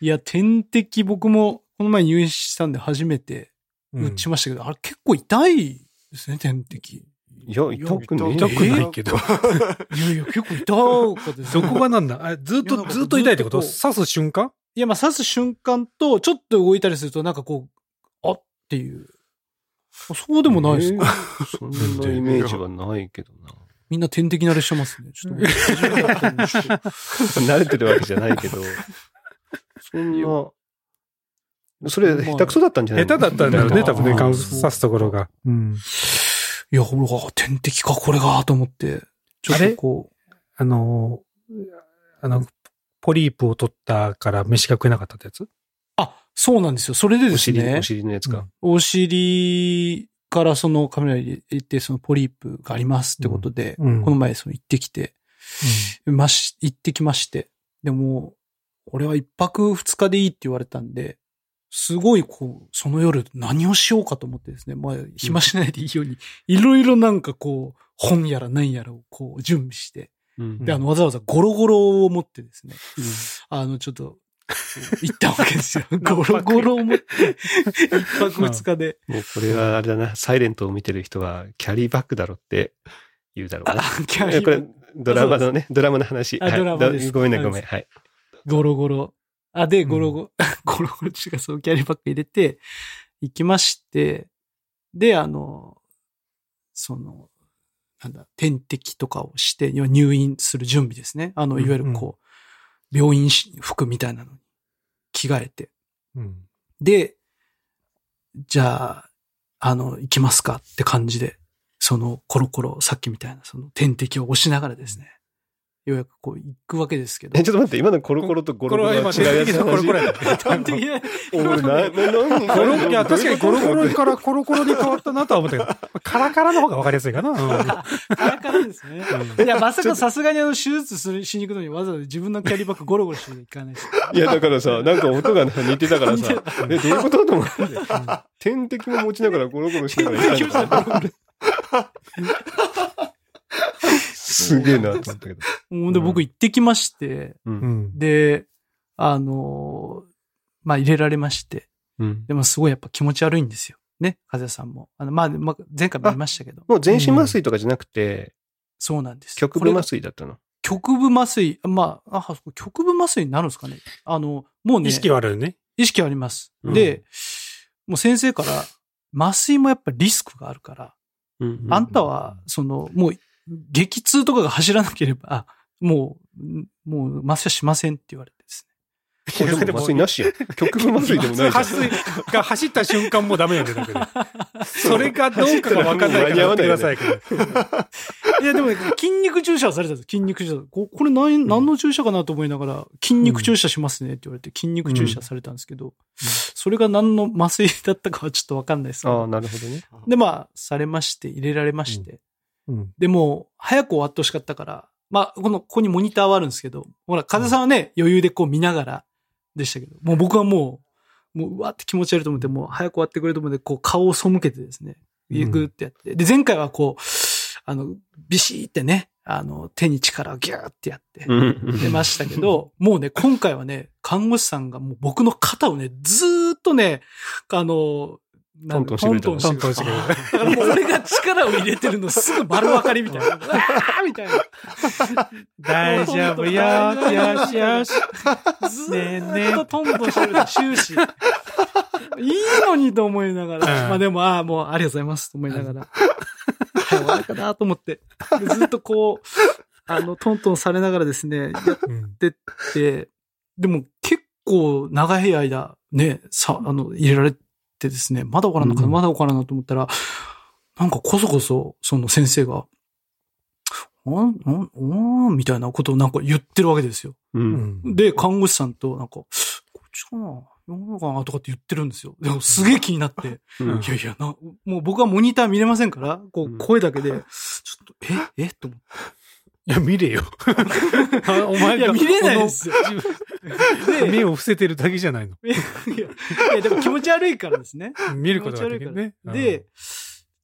いや、点滴僕も、この前入院したんで初めて打ちましたけど、あれ結構痛いですね、点滴。いや、痛くねえ痛くないけど。いやいや、結構痛かったですどこがなんだあずっと、ずっと痛いってこと刺す瞬間いや、まあ、刺す瞬間と、ちょっと動いたりすると、なんかこう、あっていう。そうでもないですか、えーそんなイメージはないけどな。みんな点滴慣れしてますね。ちょっと。慣れてるわけじゃないけど。そんな、それ、下手くそだったんじゃない下手だったんだろうね、多分ね、関そう刺すところが。うん。いや、ほら、あ点滴か、これが、と思って。ちょっとこう。あのー、あの、ポリープを取ったから飯が食えなかったってやつ？あ、そうなんですよ。それでですお尻、ねお。尻のやつか。お尻からそのカメラに行って、そのポリープがありますってことで、うん。この前その行ってきて、まし、行ってきまして。でも、俺は一泊二日でいいって言われたんで、すごいこう、その夜何をしようかと思ってですね、まあ、暇しないでいいように、いろいろなんかこう、本やら何やらをこう、準備して、うん。で、あの、わざわざゴロゴロを持ってですね、あの、ちょっと、行ったわけですよ。ゴロゴロを持って、一泊二日で。もうこれはあれだな、サイレントを見てる人は、キャリーバッグだろって言うだろうな。あキャリーいやこれ、ドラマのね、ドラマの話。あはいドラマですごめんね、ごめん。はい。ゴロゴロ。あ、で、うん ゴロゴロ、ゴロゴロ違う、そう、キャリーバッグ入れて、行きまして、で、あの、その、なんだ、点滴とかをして、入院する準備ですね。あの、いわゆるこう、病院服みたいなのに着替えて。うん。で、じゃあ、あの、行きますかって感じで、そのコロコロ、さっきみたいなその点滴を押しながらですね、ようやくこう行くわけですけど。え、。ちょっと待って、今のコロコロとゴロゴロは違うやつ。コロコロや点滴でお俺な、な、な、ゴロいや、確かにゴロゴロからコロコロに変わったなとは思ったけど、カラカラの方が分かりやすいかな。カラカラですね。いや、まさかさすがにあの、手術する、しに行くのにわざわざ自分のキャリーバッグゴロゴロしていかない。いや、だからさ、なんか音が似てたからさ、え、どういうことと思って。点滴も持ちながらゴロゴロしながら行ったのかすげえなと思ったけど。ほんで、僕行ってきまして、う。うんん。で、あのーまあ、入れられまして、うん。でもすごいやっぱ気持ち悪いんですよ。ね、風さんも。あの、まあ、まあ、前回も言いましたけど、もう全身麻酔とかじゃなくて、そうなんです。局部麻酔だったの？局部麻酔、まあ、あ、局部麻酔になるんですかね。あの、もうね、意識はあるよね。意識はあります。うんで、もう先生から、麻酔もやっぱリスクがあるから、うんあんたは、その、もう、激痛とかが走らなければ、あもう、もう麻酔はしませんって言われてですね。いやでも麻酔なしやん。局部麻酔でもないじゃん。発水が走った瞬間もダメなんだけど。それがどうかが分かんないからやってくださいけど。いや、でもね、筋肉注射されたんです筋肉注射。ここれ何、何の注射かなと思いながら、筋肉注射しますねって言われて、筋肉注射されたんですけど、それが何の麻酔だったかはちょっとわかんないですけああ、ど。なるほどね。で、まあ、されまして、入れられまして。うん。でも、早く終わってほしかったから、まあ、この、ここにモニターはあるんですけど、ほら、風さんはね、余裕でこう見ながらでしたけど、もう僕はもう、もう、うわって気持ち悪いと思って、もう早く終わってくれると思って、こう、顔を背けてですね、うんグーってやって。で、前回はこう、あの、ビシーってね、あの、手に力をギューってやって、うん。出ましたけど、もうね、今回はね、看護師さんがもう僕の肩をね、ずーっとね、あの、トントンしてくれたのトントンしてくれ俺が力を入れてるのすぐ丸分かりみたいな。みたいな。大丈夫よ。よしよし。ずーっとトントンしてる終始。いいのにと思いながら。うんまあでも、ああ、もうありがとうございますと思いながら。はい、と思って。でずっとこう、あの、トントンされながらですね、やっうんてって、でも結構長い間、ね、さ、あの、入れられてですね、まだ終わらんのかな、うんまだ終わらんなと思ったら、なんかこそこそ、その先生が、あん、あん、あんみたいなことをなんか言ってるわけですよ。う。うんん。で、看護師さんと、なんか、こっちかな読むのかなとかって言ってるんですよ。でもすげえ気になって、うんいやいやな、もう僕はモニター見れませんから、こう声だけで、ちょっと、え？え？と思っいや、見れよ。あおて。前がいや、見れないですよ。で、目を伏せてるだけじゃないの。いや、いやでも気持ち悪いからですね。見ることができるね。で、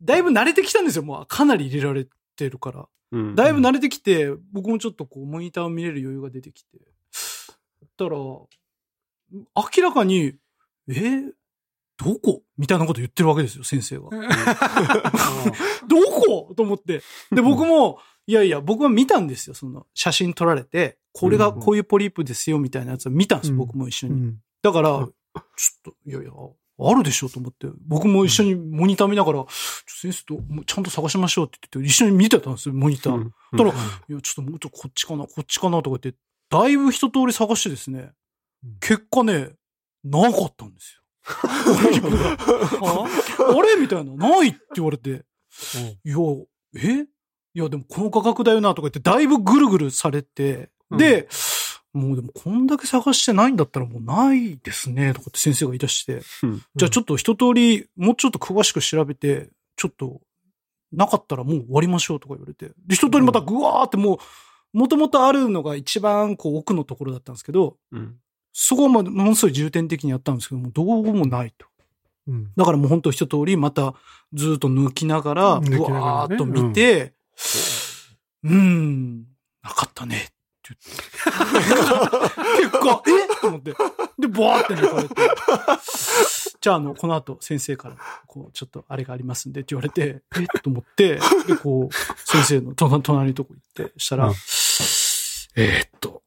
だいぶ慣れてきたんですよ。もうかなり入れられてるから。うんだいぶ慣れてきて、僕もちょっとこう、モニターを見れる余裕が出てきて。たら、明らかに、えどこ？みたいなこと言ってるわけですよ、先生が。どこ？と思って。で、僕も、いやいや、僕は見たんですよ、その、写真撮られて、これがこういうポリープですよ、みたいなやつを見たんですよ、うん。僕も一緒に。うん。だから、うんちょっと、いやいや、あるでしょと思って、僕も一緒にモニター見ながら、先生とちゃんと探しましょうって言って、一緒に見てたんですよ、モニター。うん。たら、いや、ちょっともうちょっとこっちかな、こっちかなとか言って、だいぶ一通り探してですね。うん、結果ね、なかったんですよ。あ あれ？みたいな、ないって言われて、いや、え？いや、でもこの価格だよなとか言って、だいぶぐるぐるされて、で、もうでもこんだけ探してないんだったらもうないですね、とかって先生が言い出して、うん。じゃあちょっと一通り、もうちょっと詳しく調べて、ちょっと、なかったらもう終わりましょうとか言われて。で、一通りまたぐわーってもう、もともとあるのが一番こう奥のところだったんですけど、うん。そこはまあものすごい重点的にやったんですけども、どうもないと。うん。だからもう本当一通りまたずっと抜きながら、抜きぐながらね。わーっと見て、うーん、なかったねって言って。結果、え？と思って。で、バーって抜かれて。じゃあ、あの、この後、先生から、こう、ちょっとあれがありますんでって言われて、え？と思って、で、こう、先生の隣隣のとこ行って、したら、うんえーっと、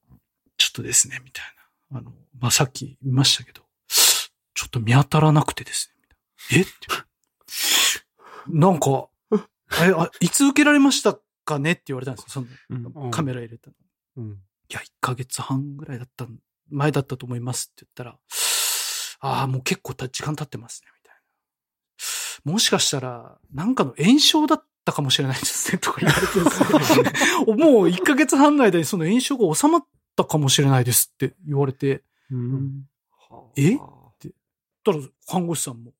ちょっとですね、みたいな。あの、まあ、さっき見ましたけど、ちょっと見当たらなくてですね、みたいな。え？って。なんか、え、あ、いつ受けられましたかねって言われたんですよ、その、うん。カメラ入れたの。うん。いや、1ヶ月半ぐらいだった、前だったと思いますって言ったら、ああ、もう結構た時間経ってますね、みたいな。もしかしたら、なんかの炎症だったかもしれないですね、とか言われてですね。もう1ヶ月半の間にその炎症が収まったかもしれないですって言われて、うん。え？たら看護師さんも、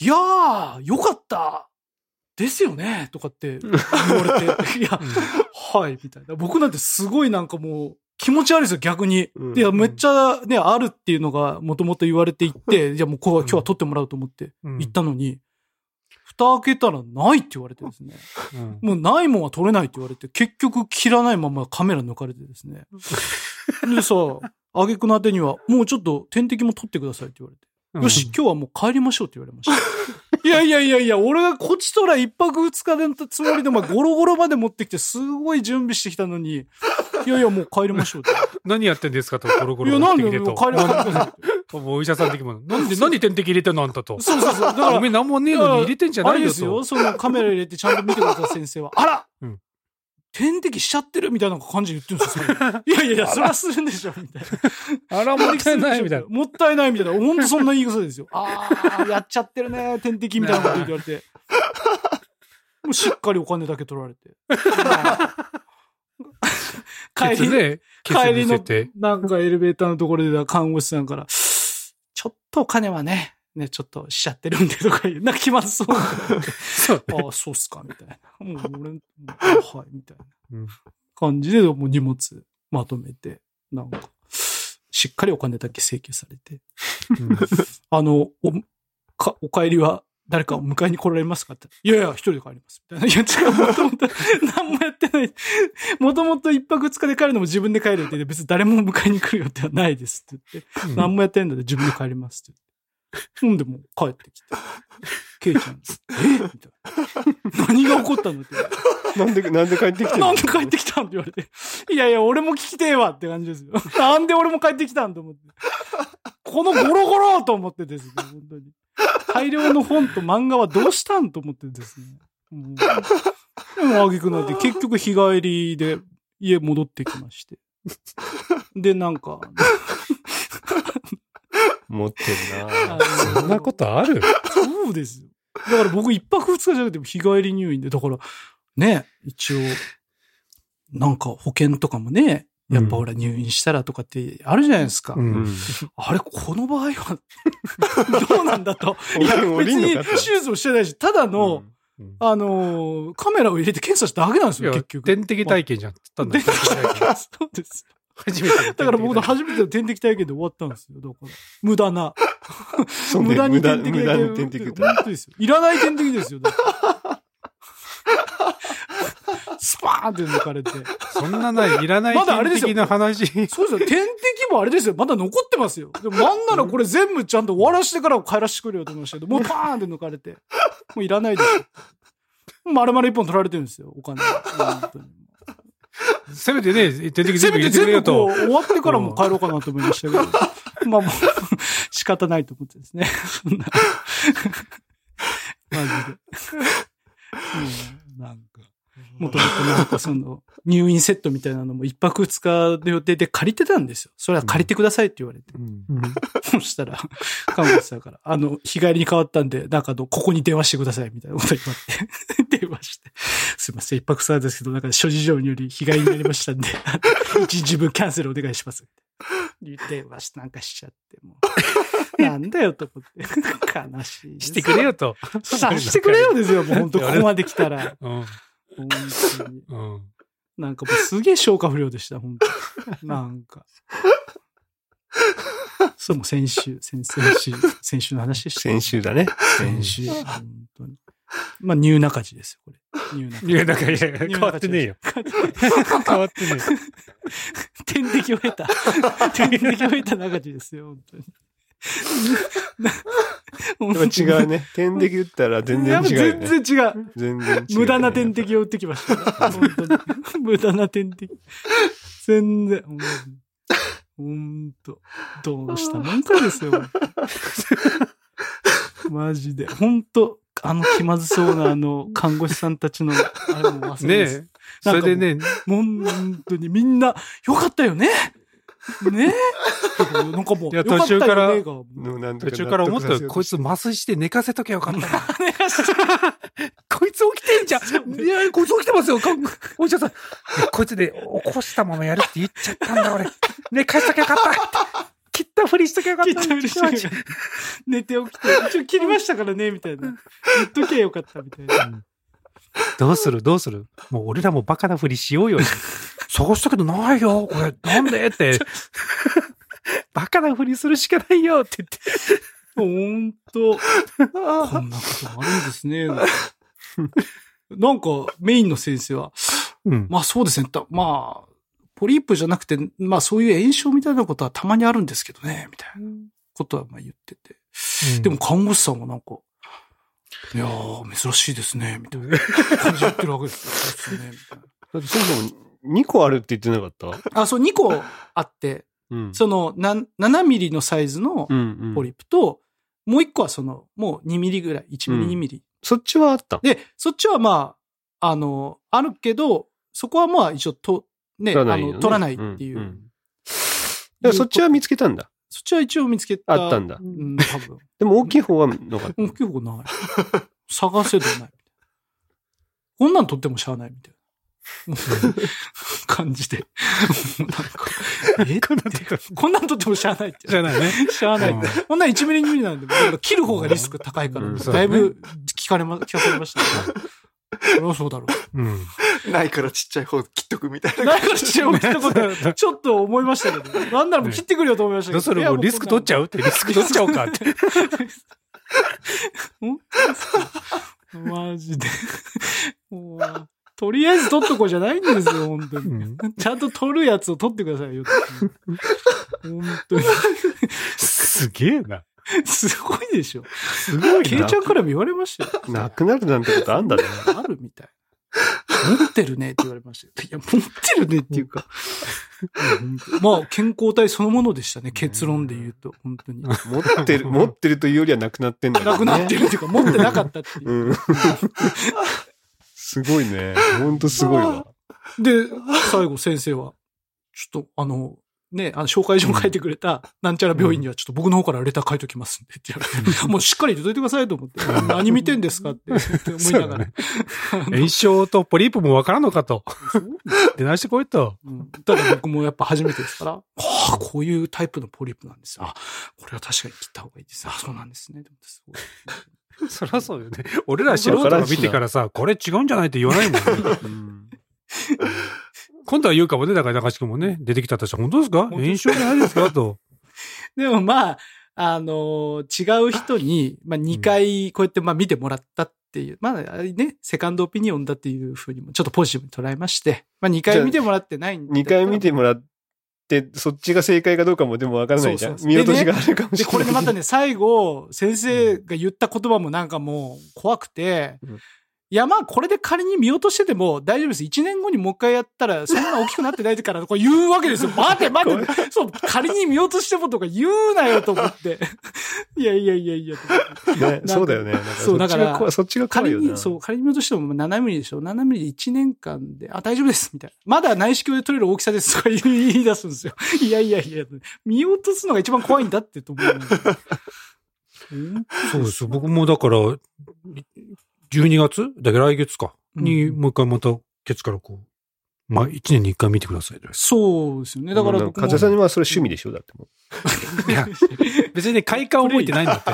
いやー、よかったですよね？とかって言われて、いや、はい、みたいな。僕なんてすごいなんかもう気持ち悪いですよ、逆に。うんいや、めっちゃね、あるっていうのがもともと言われていって、じゃあもう今日は取ってもらうと思ってうん行ったのに、蓋開けたらないって言われてですね。うんもうないもんは取れないって言われて、結局切らないままカメラ抜かれてですね。でさ、挙句のあてには、もうちょっと点滴も取ってくださいって言われて。よし、今日はもう帰りましょうって言われました。いやいやいやいや、俺がこっちとら一泊二日でのつもりで、お前ゴロゴロまで持ってきて、すごい準備してきたのに、いやいや、もう帰りましょうって。何やってんですかと、ゴロゴいや、ロなんで持ってきてと。もう帰りましょう。もうお医者さん的にも、なんで、何点滴入れてんのあんたと。そうそうそう。だからおめえ、何もねえのに入れてんじゃあないよと。れですよ、そのカメラ入れてちゃんと見てください先生は。あら、うん点滴しちゃってるみたいな感じで言ってるんですよ。いやいやいや、それはするんでしょ、みたいな。あら、もったいないみたいな。もったいないみたいな。ほんとそんな言い草ですよ。ああ、やっちゃってるね、点滴みたいなこと言われて。もうしっかりお金だけ取られて。帰り、ね、帰りのなんかエレベーターのところで看護師さんから、ちょっとお金はね、ね、ちょっとしちゃってるんでとか言う。なんか気まずそうな。そうね。ああ、そうっすか、みたいな。もう 俺、もうはい、みたいなうん感じで、もう荷物まとめて、なんか、しっかりお金だけ請求されて、うん あの、お、か、お帰りは誰かを迎えに来られますかって。いやいや、一人で帰ります。みたいな。いや、違う、もともと、何もやってない。もともと一泊二日で帰るのも自分で帰るって言って、別に誰も迎えに来る予定はないですって言って、何もやってないので自分で帰りますって ほんでもう帰ってきて。ケイちゃん、え？みたいな。何が起こったのって。なんで、なんで帰ってきてんの？なんで帰ってきたんって言われて。いやいや、俺も聞きてえわって感じですよ。なんで俺も帰ってきたんと思って。このゴロゴロと思ってですね、本当に。大量の本と漫画はどうしたんと思ってですね。もうでも、あげくなって、結局日帰りで家戻ってきまして。で、なんか、持ってるな そんなことある？そうですよ。だから僕一泊二日じゃなくても日帰り入院で、だから、ね、一応、なんか保険とかもね、やっぱほら入院したらとかってあるじゃないですか。うんうん。あれ、この場合は、どうなんだと。保いや、別に手術もしてないし、ただの、うんあのーカメラを入れて検査しただけなんですよ、結局。点滴体験じゃんって言ったんだ点滴体験。そうです。初めて。だから僕の初めての点滴体験で終わったんですよ。だから、無駄な。無駄に点滴無駄に点滴本当ですよ。いらない点滴ですよ。スパーンって抜かれて。そんなない、いらないまだあれですよ点滴の話。そうですよ。点滴もあれですよ。まだ残ってますよ。でもなんならこれ全部ちゃんと終わらしてから帰らせてくれよと思いましたけど、もうパーンって抜かれて。もういらないですよ。丸々一本取られてるんですよ、お金。本当にせめてね、点滴せめて全部入れてくれよと。終わってからもう帰ろうかなと思いましたけど。まあもう、仕方ないと思ってですね。マジで。もう、なんか。もともとなんかその、入院セットみたいなのも一泊二日の予定で借りてたんですよ。それは借りてくださいって言われて。うんそしたら、看護師さんから、あの、日帰りに変わったんで、なんかあの、ここに電話してください、みたいなこと言われて、電話して、すいません、一泊さんですけど、なんか諸事情により日帰りになりましたんで、一日分キャンセルお願いします。言って、電話しなんかしちゃって、もう。なんだよ、と思って。悲しい。してくれよと。さしてくれよですよ、もう本当 ここまで来たら。うん。本当に。うん。なんかもうすげえ消化不良でした、本当 なんか。そう、もう先週、先々週、先週の話でした。先週だね。先週。本当に。まあ、ニューナカジですよ、これ。ニューナカジ。いや、だから、いや、変わってねえよ。変わってね 天敵を得た。天敵を得た中地ですよ、本当に。違うね。点滴打ったら全然違うよね。全然違う。全然違うね。無駄な点滴を打ってきました、ね。本当に。無駄な点滴。全然。ほんと。どうした？もんかですよ。マジで。ほんと、あの気まずそうなあの看護師さんたちの、あれも忘ねれです。え。それでね、もう本当にみんな、よかったよねねなんかもう、いやよかった途中からか途中から思ったよ。こいつ麻酔して寝かせときゃよかったな。こいつ起きてんじゃん。いや、こいつ起きてますよ。かお医者さん。こいつで起こしたままやるって言っちゃったんだ、俺。寝かしときゃよかった。切ったふりしときゃよかった。切ったふりして寝て起きて、一応切りましたからね、みたいな。言っときゃよかった、みたいな。どうするどうするもう俺らもバカなふりしようよ。探したけどないよ。これ、なんでって。バカなふりするしかないよって言って。ほんと、こんなことあるんですね。なんか、メインの先生は、うん。まあそうですね。たまあ、ポリープじゃなくて、まあそういう炎症みたいなことはたまにあるんですけどね、みたいなことはまあ言ってて。でも看護師さんはなんか、いやー、珍しいですね、みたいな 感じで言ってるわけですよ。そうですねみたいなだってそもそも2個あるって言ってなかった？あ、そう、2個あって、うん。その、な7ミリのサイズのうんうんポリープと、もう1個はその、もう2ミリぐらい、1ミリ、うん2ミリ。そっちはあった？で、そっちはまあ、あの、あるけど、そこはまあ一応と、ね、あ取らないよねの、取らないっていう。んんだからそっちは見つけたんだ？そっちは一応見つけた。あったんだうん、多分。でも大きい方はなかった。大きい方ない。探せどない。こんなん取ってもしゃあないみたいな。感じで。もうなんか、え こんなんとかこんなん取ってもしゃあないって。じゃないね。しゃあないって。こんなん1ミリ2ミリなんで、だから切る方がリスク高いから、うんだいぶ聞かれま、聞かされましたね。そりゃそうだろう。うん。ないからちっちゃい方切っとくみたいな。なんかちょっと、ちょっと思いましたけど、なんならもう切ってくるよと思いましたけど。どうするいやもうリスク取っちゃうってリスク取っちゃおうかって。マジで。もうとりあえず取っとこうじゃないんですよ、本当に。うんちゃんと取るやつを取ってくださいよ。本当に。すげえな。すごいでしょ。すごいケイちゃんからも言われましたよ。なくなるなんてことあんだね。あるみたい。持ってるねって言われましたよ。いや、持ってるねっていうか。まあ、健康体そのものでしたね。結論で言うと、本当に。な持ってる、持ってるというよりはなくなってんだよね。くなってるっていうか、持ってなかったっていう。うん。すごいね。ほんとすごいわ。で、最後先生は、ちょっとあの、ね、あの、紹介状書いてくれた、なんちゃら病院にはちょっと僕の方からレター書いときますんでって言われて、もうしっかり言っといてくださいと思って、何見てんですかって思いながら。炎症とポリープもわからんのかと。出直してこいと。うんただ僕もやっぱ初めてですから、ああ、こういうタイプのポリープなんですよ。あ、これは確かに切った方がいいです。あ、そうなんですね。でもすごい そりゃそうよね。俺ら素人が見てからさ、これ違うんじゃないって言わないもんね。うん今度は言うかもね。だから中地君もね、出てきたとしたら、本当ですか？炎症じゃないですか？と。でもまあ、あのー違う人に、まあ2回こうやってまあ見てもらったっていう、まあね、セカンドオピニオンだっていうふうにもちょっとポジティブに捉えまして、まあ2回見てもらってないんで。2回見てもらって、そっちが正解かどうかもでもわからないじゃん。そうそうそう見落としがあるかもしで、れない。これでまたね、最後、先生が言った言葉もなんかもう怖くて、うんいや、まあ、これで仮に見落としてても大丈夫です。1年後にもう一回やったら、そんな大きくなってないから、これ言うわけですよ。待て待て。そう、仮に見落としてもとか言うなよと思って。いやいやいやいや。ね、そうだよね。そうだからそっちが。仮に、そう、仮に見落としても7ミリでしょ ?7 ミリで1年間で、あ、大丈夫ですみたいな。まだ内視鏡で取れる大きさですとか言い出すんですよ。いやいやいや、見落とすのが一番怖いんだってと思う。うんそうですよ。僕もだから、12月？だけど来月か。に、うんもう一回また、ケツからこう、まあ、1年に1回見てくださいと。そうですよね。だからうん僕も。風さんにはそれ趣味でしょ？だっても いや、別にね、快感覚えてないんだって。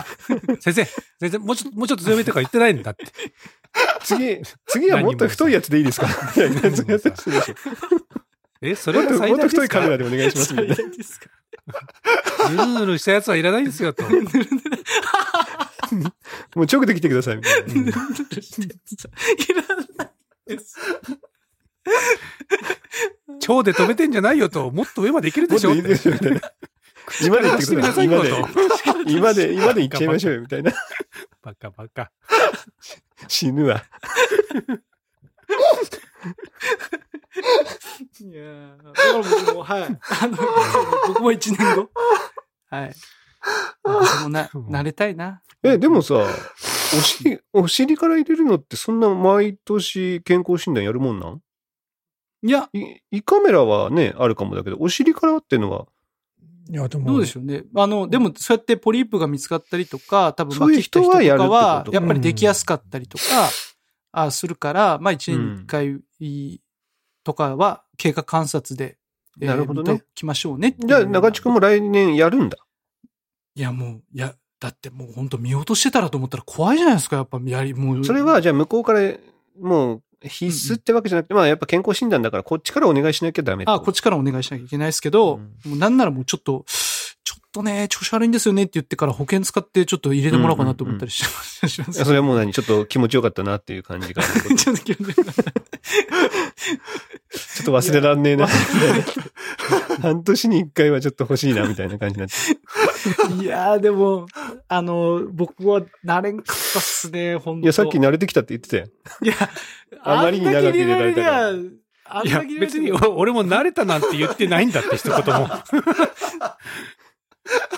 先生、先生、もうちょっと、もうちょっと強めとか言ってないんだって。う。次、次はもっと太いやつでいいですか？え、そもっともっとれが最大ですか？太いカメラでお願いしますみたいぬるぬるしたやつはいらないんですよ、と。もう直で来てくださいみたいな。いらないです。超で止めてんじゃないよと、もっと上までいけるもっとでしょいいでしょみたいな。今で言ってください。今で。今で、今で 言っちゃいましょうよみたいな。バカバカ。死ぬわ。いやーだから僕も、はい。あの、僕も一年後。はい。私もな、慣れたいな。え、でもさ、お尻、お尻から入れるのってそんな毎年健康診断やるもんなん？いや、い胃カメラはね、あるかもだけど、お尻からっていうのは、いや、でも。どうでしょうね。あの、でも、そうやってポリープが見つかったりとか、多分、そういう人はやるは、やっぱりできやすかったりとか、あするから、まあ、一年に一回とかは、経過観察で、えーなるほどね。きましょうねじゃあ中地君も来年やるんだ？いや、もう、いや、だってもう本当見落としてたらと思ったら怖いじゃないですか、やっぱ、やり、もう。それは、じゃあ向こうから、もう、必須ってわけじゃなくて、まあやっぱ健康診断だからこっちからお願いしなきゃダメあ、こっちからお願いしなきゃいけないですけど、うんもうなんならもうちょっと、ちょっとね、調子悪いんですよねって言ってから保険使ってちょっと入れてもらおうかなと思ったりします。しますいやそれはもう何ちょっと気持ちよかったなっていう感じが。ち ちょっと気持ち悪いょっと忘れらんねえな。半年に一回はちょっと欲しいなみたいな感じになって。いやーでも、あの、僕は慣れんかったっすね、本当いや、さっき慣れてきたって言ってたよ。いや、あまりに長く入れられたからいや、別に俺も慣れたなんて言ってないんだって一言も。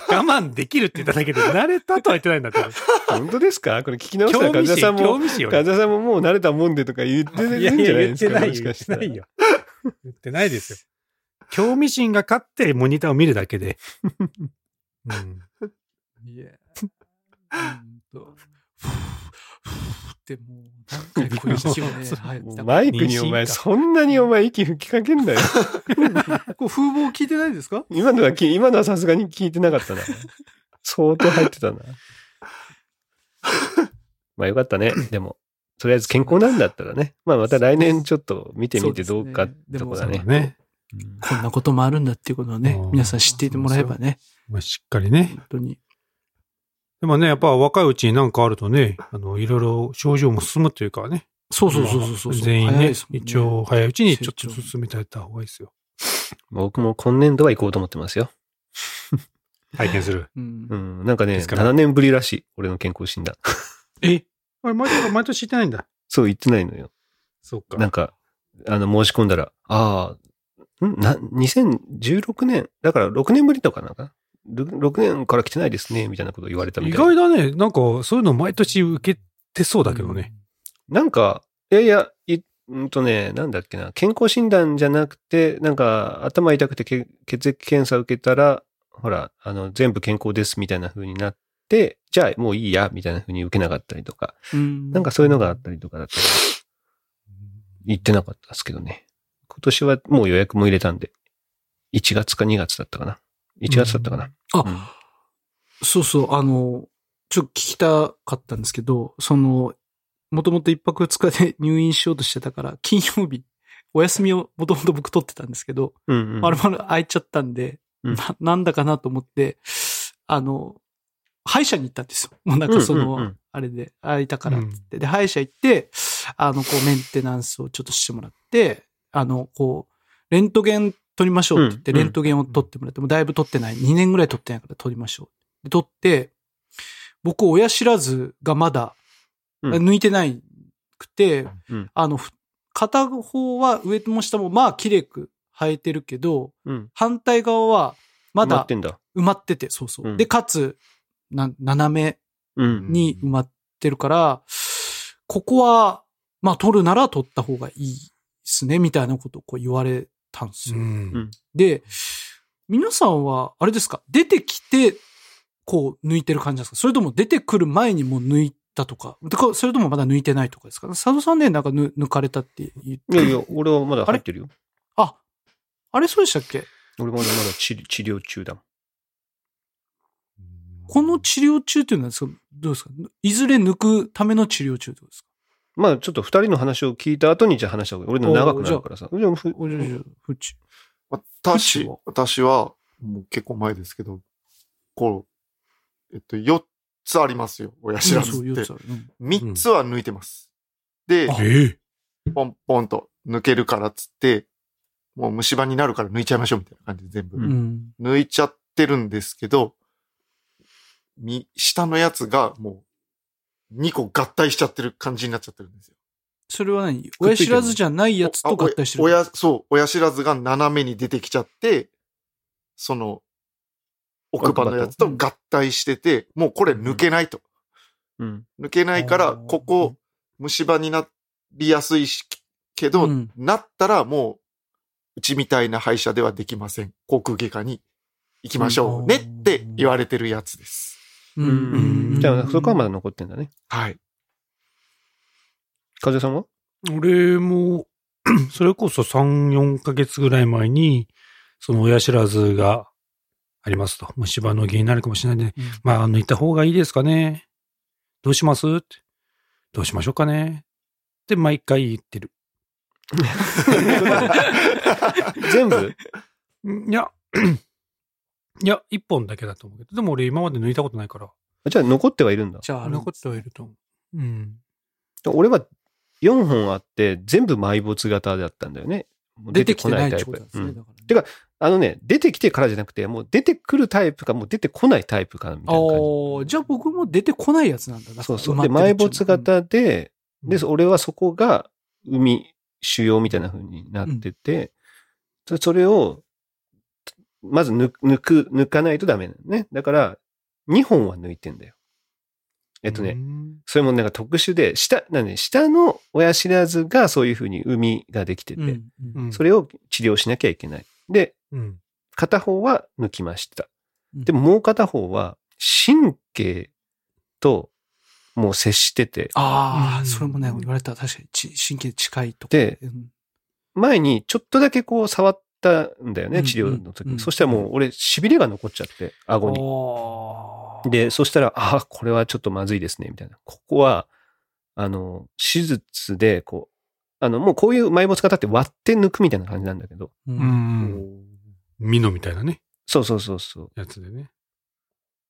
我慢できるって言っただけで、慣れたとは言ってないんだって。本当ですか？これ聞き直したら、興味し、風さんも、興味しよ。風さんももう慣れたもんでとか言ってるんじゃないですか？言ってないよ。もしかしたら言ってないよ。言ってないですよ。興味心が勝ってモニターを見るだけで。うん。いや、うんと、ってもう、何回こういう息をね、マイクにお前、そんなにお前息吹きかけんだよ。こう風貌聞いてないですか今のはき、今のはさすがに聞いてなかったな。相当入ってたな。まあよかったね。でも、とりあえず健康なんだったら ね。まあまた来年ちょっと見てみてどうかってとこだねそうだ。ね。こんなこともあるんだっていうことをねう、ん皆さん知っていてもらえばね、まあ、しっかりね。本当に。でもね、やっぱ若いうちになんかあるとね、あの、いろいろ症状も進むというかね。そうそうそうそうそう。全員ね早いですもん一応早いうちにちょっと進めていった方がいいですよ。僕も今年度は行こうと思ってますよ。体験する。うんう。ん。なんかね、ですから7年ぶりらしい。俺の健康診断。え？あれ、毎年、毎年行ってないんだ。そう言ってないのよ。そっか。なんか、あの、申し込んだら、ああ、ん？な、2016年、だから6年ぶりとかなんか？な ?6 年から来てないですね、みたいなことを言われたみ意たいな。外だね。なんか、そういうの毎年受けてそうだけどね。なんか、いやいや、いうんとね、なんだっけな、健康診断じゃなくて、なんか、頭痛くてけ血液検査受けたら、ほら、あの、全部健康ですみたいな風になって、じゃあもういいや、みたいな風に受けなかったりとか、うんなんかそういうのがあったりとかだったら、言ってなかったですけどね。今年はもう予約も入れたんで、1月か2月だったかな。1月だったかな。あ、そうそう、あの、ちょっと聞きたかったんですけど、その、もともと一泊二日で 入院しようとしてたから、金曜日、お休みをもともと僕取ってたんですけど、うん、うん。まるまる空いちゃったんで、うんな、なんだかなと思って、あの、歯医者に行ったんですよ。もうなんかその、うんうんうんあれで、空いたからってって、で、歯医者行って、あの、こう、メンテナンスをちょっとしてもらって、あの、こう、レントゲン取りましょうって言って、うんうんレントゲンを取ってもらって、もうだいぶ取ってない。2年ぐらい取ってないから取りましょう。で、取って、僕、親知らずがまだ、うん抜いてないくて、うんあの、ふ片方は上も下もまあ綺麗く生えてるけど、うん。反対側はまだ。埋まってて、そうそう。うんで、かつ、な、斜めうん。に埋まってるから、ここは、まあ取るなら取った方がいいですね、みたいなことをこう言われたんですよ。うん。で、皆さんは、あれですか？出てきて、こう抜いてる感じなんですか？それとも出てくる前にもう抜いたとか？それともまだ抜いてないとかですか？佐渡さんね、なんか抜抜かれたって言って。いやいや、俺はまだ入ってるよ。あ、あれそうでしたっけ？俺まだまだ治治療中だもん。この治療中っていうのはどうですか？いずれ抜くための治療中ってことですか？まあちょっと二人の話を聞いた後にじゃあ話した方がいい。俺の長くなるからさ。じゃあふおじゃじゃふち。私は、私は、もう結構前ですけど、こう、えっと、4つありますよ、親知らずそう、って四つ。あるうん3つは抜いてます。で、ええポンポンと抜けるからっつって、もう虫歯になるから抜いちゃいましょうみたいな感じで全部。うん。抜いちゃってるんですけど、み、下のやつがもう2個合体しちゃってる感じになっちゃってるんですよ。それは何？親知らずじゃないやつと合体してる親、そう、親知らずが斜めに出てきちゃって、その、奥歯のやつと合体してて、もうこれ抜けないと。うん。抜けないから、ここ、虫歯になりやすいし、けど、うんなったらもう、うちみたいな歯医者ではできません。航空外科に行きましょうねって言われてるやつです。うんうん。じゃあそこはまだ残ってんだね。はい。風さんは？俺も、それこそ3、4ヶ月ぐらい前に、その親知らずがありますと。虫歯の原因になるかもしれないんで、うんまあ、抜いた方がいいですかね。どうします？って。どうしましょうかね。って毎回言ってる。全部？んいや、いや、一本だけだと思うけど、でも俺今まで抜いたことないから、じゃあ残ってはいるんだ。じゃあ、あ残ってはいると思う。うん。俺は4本あって全部埋没型だったんだよね。もう出てきてないってタイプことなんですね。うんだからねてかあのね、出てきてからじゃなくて、もう出てくるタイプか、もう出てこないタイプか、みたいな感ああ、じゃあ僕も出てこないやつなんだ。じ。そうそう。なで、埋没型で、うんで、俺はそこが海、腫瘍みたいな風になってて、そそれを、まず抜く、抜く、抜かないとダメなのね。だから、2本は抜いてんだよ。えっとね、うんそれもなんか特殊で、下、なんで、下の親知らずがそういう風に海ができてて、うんうんうんそれを治療しなきゃいけない。で、うん。片方は抜きました。うんでももう片方は神経ともう接してて、ああ、うんそれもね、言われたら確かにち神経近いとか。でうん前にちょっとだけこう触ったんだよね、うん治療の時に。うんそしたらもう俺痺れが残っちゃって、顎に。で、そしたら、ああ、これはちょっとまずいですね、みたいな。ここは、あの、手術で、こう、あの、もうこういう埋没型って割って抜くみたいな感じなんだけど、ううんん。ミノみたいなね、そうそうそうそう。やつでね。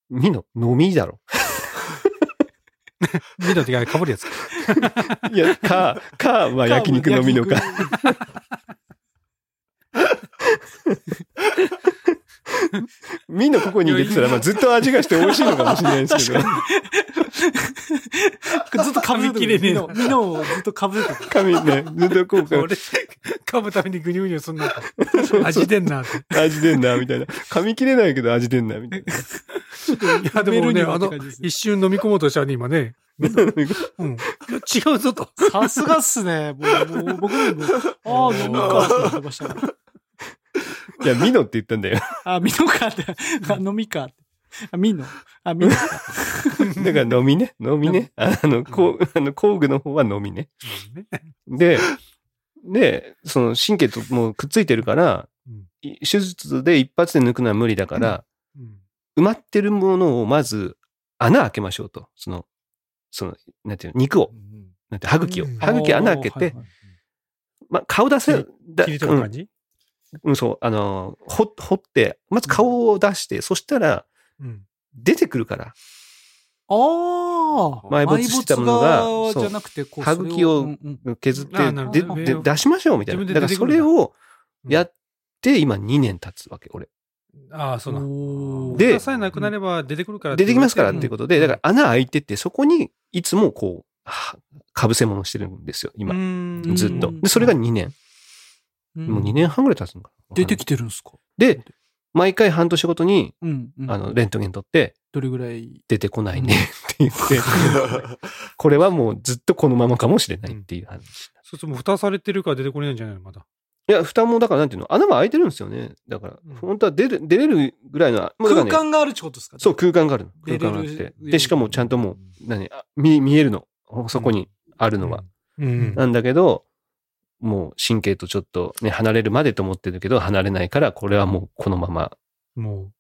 ミノ、飲みだろ。ミノってかぶるやつか。いや、か、か、まあ焼肉のミノか。ミノここに入れてたら、まあずっと味がして美味しいのかもしれないですけど。ずっとかぶせてる。噛み切れねえなミノ、をずっとかぶせてる。紙ね、ずっとこうか、俺、噛むためにグニュグニュすんな。味出んなって。味出んな、みたいな。噛み切れないけど味出んな、みたいな。いや、でもね、あの、一瞬飲み込もうとしたね、今ね。うん。違うぞと。さすがっすね。もう、もう僕も、あ あ、飲みかって言ってましたね。いや、ミノって言ったんだよ。あ、ミノかって、あ飲みかって。あ、ミノ。あ、ミノか。だから飲みね。飲みね。あの、こう、あの、工具の方は飲みね。で、で、その神経ともうくっついてるから、うんい手術で一発で抜くのは無理だから、うん埋まってるものをまず穴開けましょうと。その、その、なんていうの、肉を、なんて、歯茎をうん。歯茎穴開けて、まあ、顔出せ、だ切り取る感じ？うんうん、そう、あの、ほ、掘って、まず顔を出して、そしたら、うん。出てくるから。ああ。埋没したものが埋没そうじゃなくて、こう、歯茎を削ってで出しましょうみたいな。自だからそれをやって、今2年経つわけ、俺。ああ、そうな。おーで蓋さえなくなれば出てくるから。出てきますからっていうこことで、だから穴開いてて、そこにいつもこう、はかぶせ物してるんですよ、今。んずっとうん。で、それが2年。うんもう2年半ぐらい経つのかな。出てきてるんですか？で、毎回半年ごとに、うん。うんあの、レントゲン取って、どれぐらい？出てこないねって言って、これはもうずっとこのままかもしれないっていう話。そうするともう蓋されてるから出てこれないんじゃないの？まだ。いや、蓋もだからなんていうの？穴が開いてるんですよね。だからうん、本当は出る、出れるぐらいの、ね空間があるってことですか？そう、空間があるの。空間があって。で、しかもちゃんともう、何、あ見、見えるの。そこにあるのは。うん。なんだけど、もう神経とちょっとね、離れるまでと思ってるけど、離れないから、これはもうこのままも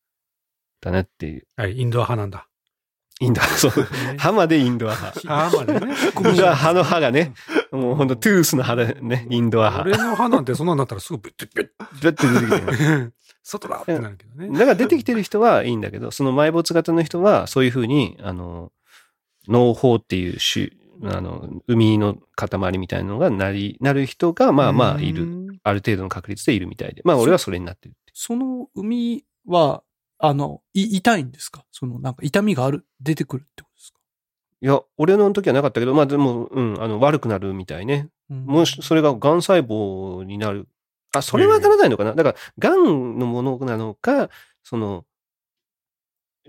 だなっていう。う、はい、インドア派なんだ。インドア、そう。歯までインドア派。ああ、までね。インドア派の歯がね、もうほんとトゥースの歯だね、インドア俺派。の歯なんてそんなんなったらすぐビュッビュッだって出てきてる。外だってなるけどね。だから出てきてる人はいいんだけど、その埋没型の人は、そういうふうに、あの、脳胞っていう種、あの、海の塊みたいなのがなり、なる人が、まあまあいる。る。ある程度の確率でいるみたいで。まあ俺はそれになってる。その海は、あの、い、痛いんですか？その、なんか痛みがある、出てくるってことですか？いや、俺の時はなかったけど、まあでも、うん、あの、悪くなるみたいね。うんもし、それが癌細胞になる。あ、それはならないのかな？だから、癌のものなのか、その、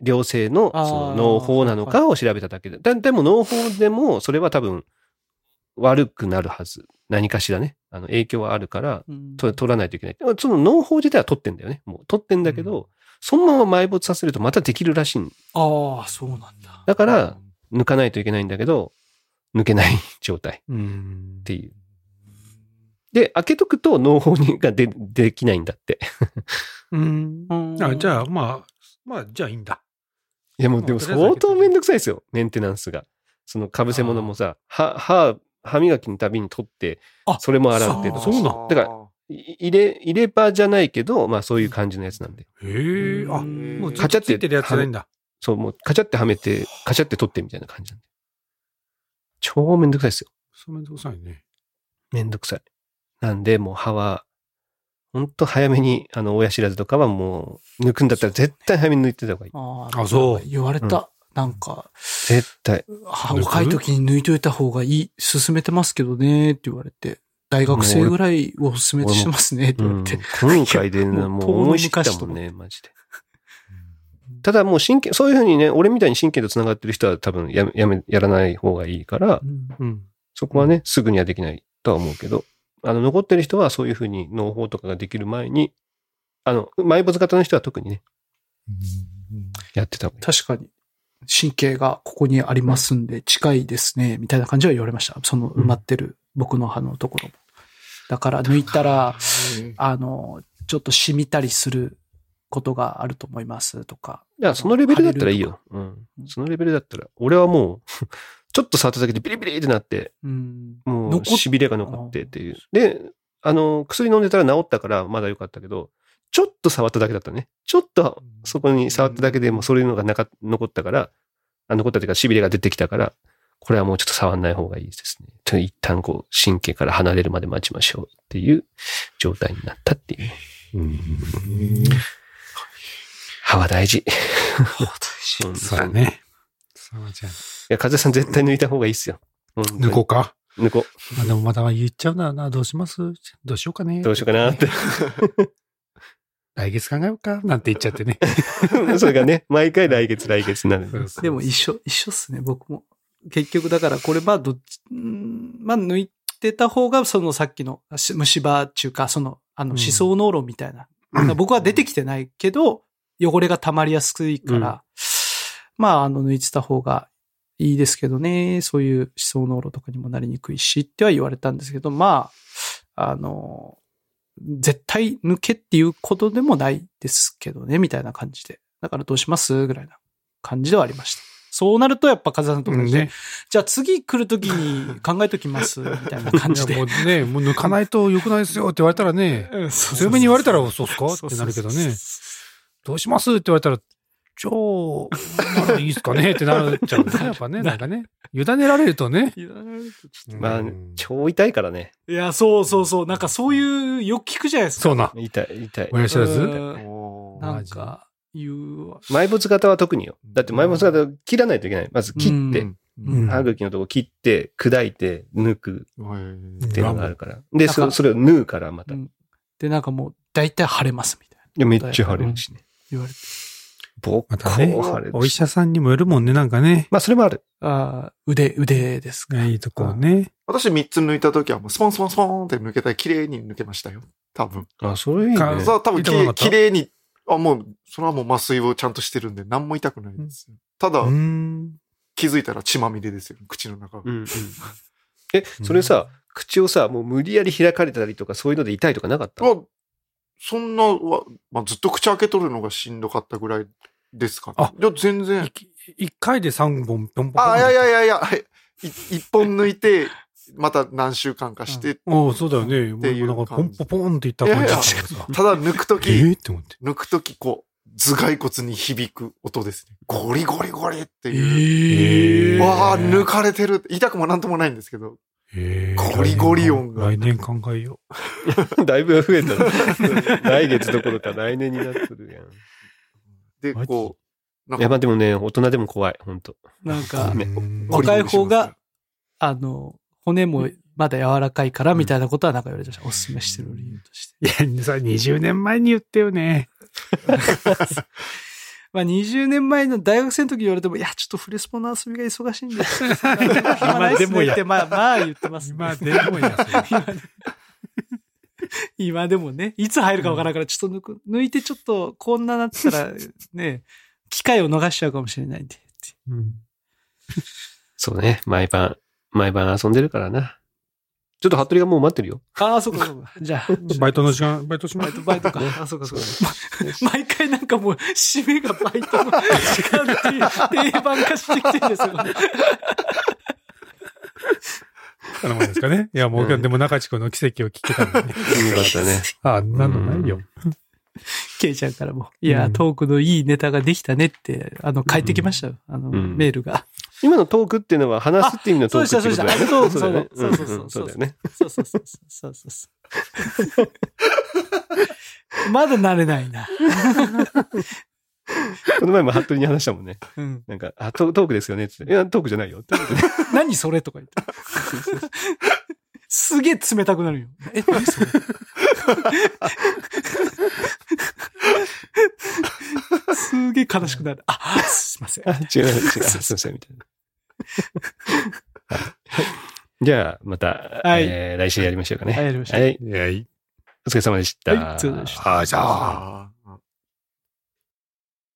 良性のその脳胞なのかを調べただけで。だでも脳胞でも、それは多分、悪くなるはず。何かしらね。あの、影響はあるから、取らないといけない。その脳胞自体は取ってんだよね。もう取ってんだけど、そのまま埋没させるとまたできるらしいんああ、そうなんだ。だから、抜かないといけないんだけど、抜けない状態っうん。ていう。で、開けとくと脳胞にがでできないんだって。うん。うんあ、じゃあ、まあ、まあ、じゃあいいんだ。いやもうでも相当めんどくさいですよ。メンテナンスが。その被せ物もさ、歯、歯、歯磨きのたびに取ってあ、それも洗ってとそうなんだからい入れ、入れ歯じゃないけど、まあそういう感じのやつなんで。へえ。あ、うんもうカチャってとついてるやつないんだ。そう、もうカチャってはめて、カチャって取ってみたいな感じなんで。超めんどくさいですよ。そうめんどくさいね。めんどくさい。なんで、もう歯は、ほんと早めに、あの、親知らずとかはもう、抜くんだったら絶対早めに抜いてた方がいい。ああそう言われた。なんか、絶対。あ若い時に抜いといた方がいい、進めてますけどね、って言われて。大学生ぐらいを進めてしてますね、ってうん言われて。今回でね、もうもう思い知ったもんね、マジで。ただもう神経、そういうふうにね、俺みたいに神経と繋がってる人は多分やめ、やめ、やらない方がいいからう、んうん。そこはね、すぐにはできないとは思うけど、あの、残ってる人はそういうふうに脳胞とかができる前に、あの、埋没型の人は特にね、やってた方がいい。確かに、神経がここにありますんで、近いですね、みたいな感じは言われました。その埋まってる僕の歯のところも。だから抜いたら、あの、ちょっと染みたりすることがあると思いますとか。いや、そのレベルだったらいいよ。ううんん。そのレベルだったら。俺はもう、ちょっと触っただけでビリビリってなって、うん。もう痺れが残ってっていう。で、あの、薬飲んでたら治ったからまだ良かったけど、ちょっと触っただけだったね。ちょっとそこに触っただけでもうそういうのがなか残ったから、あ残ったというか痺れが出てきたから、これはもうちょっと触んない方がいいですね。と一旦こう神経から離れるまで待ちましょうっていう状態になったっていうね。歯は大事。いうんそうだね。そうじゃん。や、風さん絶対抜いた方がいいっすよ。抜こうか。抜こまあでもまだ言っちゃうんだよな。どうします？どうしようかね。う。どうしようかなって。来月考えようか。なんて言っちゃってね。それがね、毎回来月来月になる。でも一緒、一緒っすね、僕も。結局だからこれまあどっち、うんまあ抜いてた方がそのさっきのし虫歯中か、その、あのうん思想濃炉みたいな。僕は出てきてないけど、汚れが溜まりやすいから、まああの抜いてた方がいいですけどね、そういう思想濃炉とかにもなりにくいしっては言われたんですけど、まあ、あの、絶対抜けっていうことでもないですけどね、みたいな感じで。だからどうしますぐらいな感じではありました。そうなるとやっぱ風さんと同じで、ね。じゃあ次来るときに 考えときます、みたいな感じで。もうね、もう抜かないと良くないですよって言われたらね、強めに言われたらそうっすか？ってなるけどね。どうします？って言われたら、じゃあ、いいっすかねってなっちゃうね。やっぱね、なんかね。委ねられるとね。まあうん、超痛いからね。いや、そうそうそう。なんかそういう、よく聞くじゃないですか。そうな。痛い、痛い。親知らずなんか、言うわ。埋没型は特によ。だって埋没型切らないといけない。まず切って、歯茎のとこ切って、砕いて、抜くはいっていうのがあるから。で、そそれを縫うからまた。で、なんかもう、大体腫れます、みたいな。や、めっちゃ腫れるしね。言われて。僕またねこう腫れるし。お医者さんにもよるもんね、なんかね。まあ、それもある。ああ、腕、腕ですか。いいとこね。私3つ抜いた時はもうスポンスポンスポンって抜けたら綺麗に抜けましたよ。多分。あ、それいいかね。そう、多分綺麗に、あ、もう、それはもう麻酔をちゃんとしてるんで何も痛くないですよ。ただう、ん。気づいたら血まみれですよ。口の中が。うんうん。え、それさ、口をさ、もう無理やり開かれたりとか、そういうので痛いとかなかった？はそんなは、まあ、ずっと口開けとるのがしんどかったぐらいですかね。あいや、全然。一回で三本、ポンポン。あ、いやいやいやいや、はいい一本抜いて、また何週間かして、おそうだよね。もっていううなんかポンポポンっていった感じだっただ抜くとえき、ーって思って。抜くとき、こう、頭蓋骨に響く音ですね。ゴリゴリゴリっていう。えーわあ、抜かれてる。痛くもなんともないんですけど。えーゴリゴリ音が来年考えよ だいぶ増えたな。来月どころか来年になってるやん。で、こう、いや、まかあでもね、大人でも怖い、本当う。なんか若い方があの、骨もまだ柔らかいから、みたいなことはなんか言われてました。おすすめしてる理由として。いや、さ、20年前に言ったよね。まあ20年前の大学生の時言われても、いや、ちょっとフレスポの遊びが忙しいんで。暇ないっすねって、まあまあ言ってます、今でもや、それ今でもね、いつ入るかわからんから、ちょっと抜く、抜いてちょっとこんななったら、ね、機会を逃しちゃうかもしれないんで。うんそうね、毎晩、毎晩遊んでるからな。ちょっと服部がもう待ってるよ。ああ、そうかそうか。じゃあ、バイトの時間、バイトしますバイト、バイトか。あ、そうかそうか。ま毎回なんかもう、締めがバイトの時間っていう定番化してきてるんですよ。頼むんですかね。いや、もう、うんでも中地君の奇跡を聞けたんでね。よかったね。あ、なんのないよ。ケイちゃんからも。いや、うんトークのいいネタができたねって、あの、帰ってきましたよ。あの、んメールが。今のトークっていうのは話すっていう意味のトークってことだよね。そうそうだよね。そうでしたんんそうだよね。そうそうそうそうそうそう。まだ慣れないな。この前も服部に話したもんね。うん。なんか、あ、トトークですよねって。いや、トークじゃないよって。何それとか言って。すげえ冷たくなるよ。え、何それ？すげえ悲しくなる。あ、すいません。あ、違う、違う、すいません、みたいな。はいじゃあ、また、はいえー来週やりましょうかね。はいやりましょうはい。お疲れ様でした。はいお疲れ様でしたあじゃあ。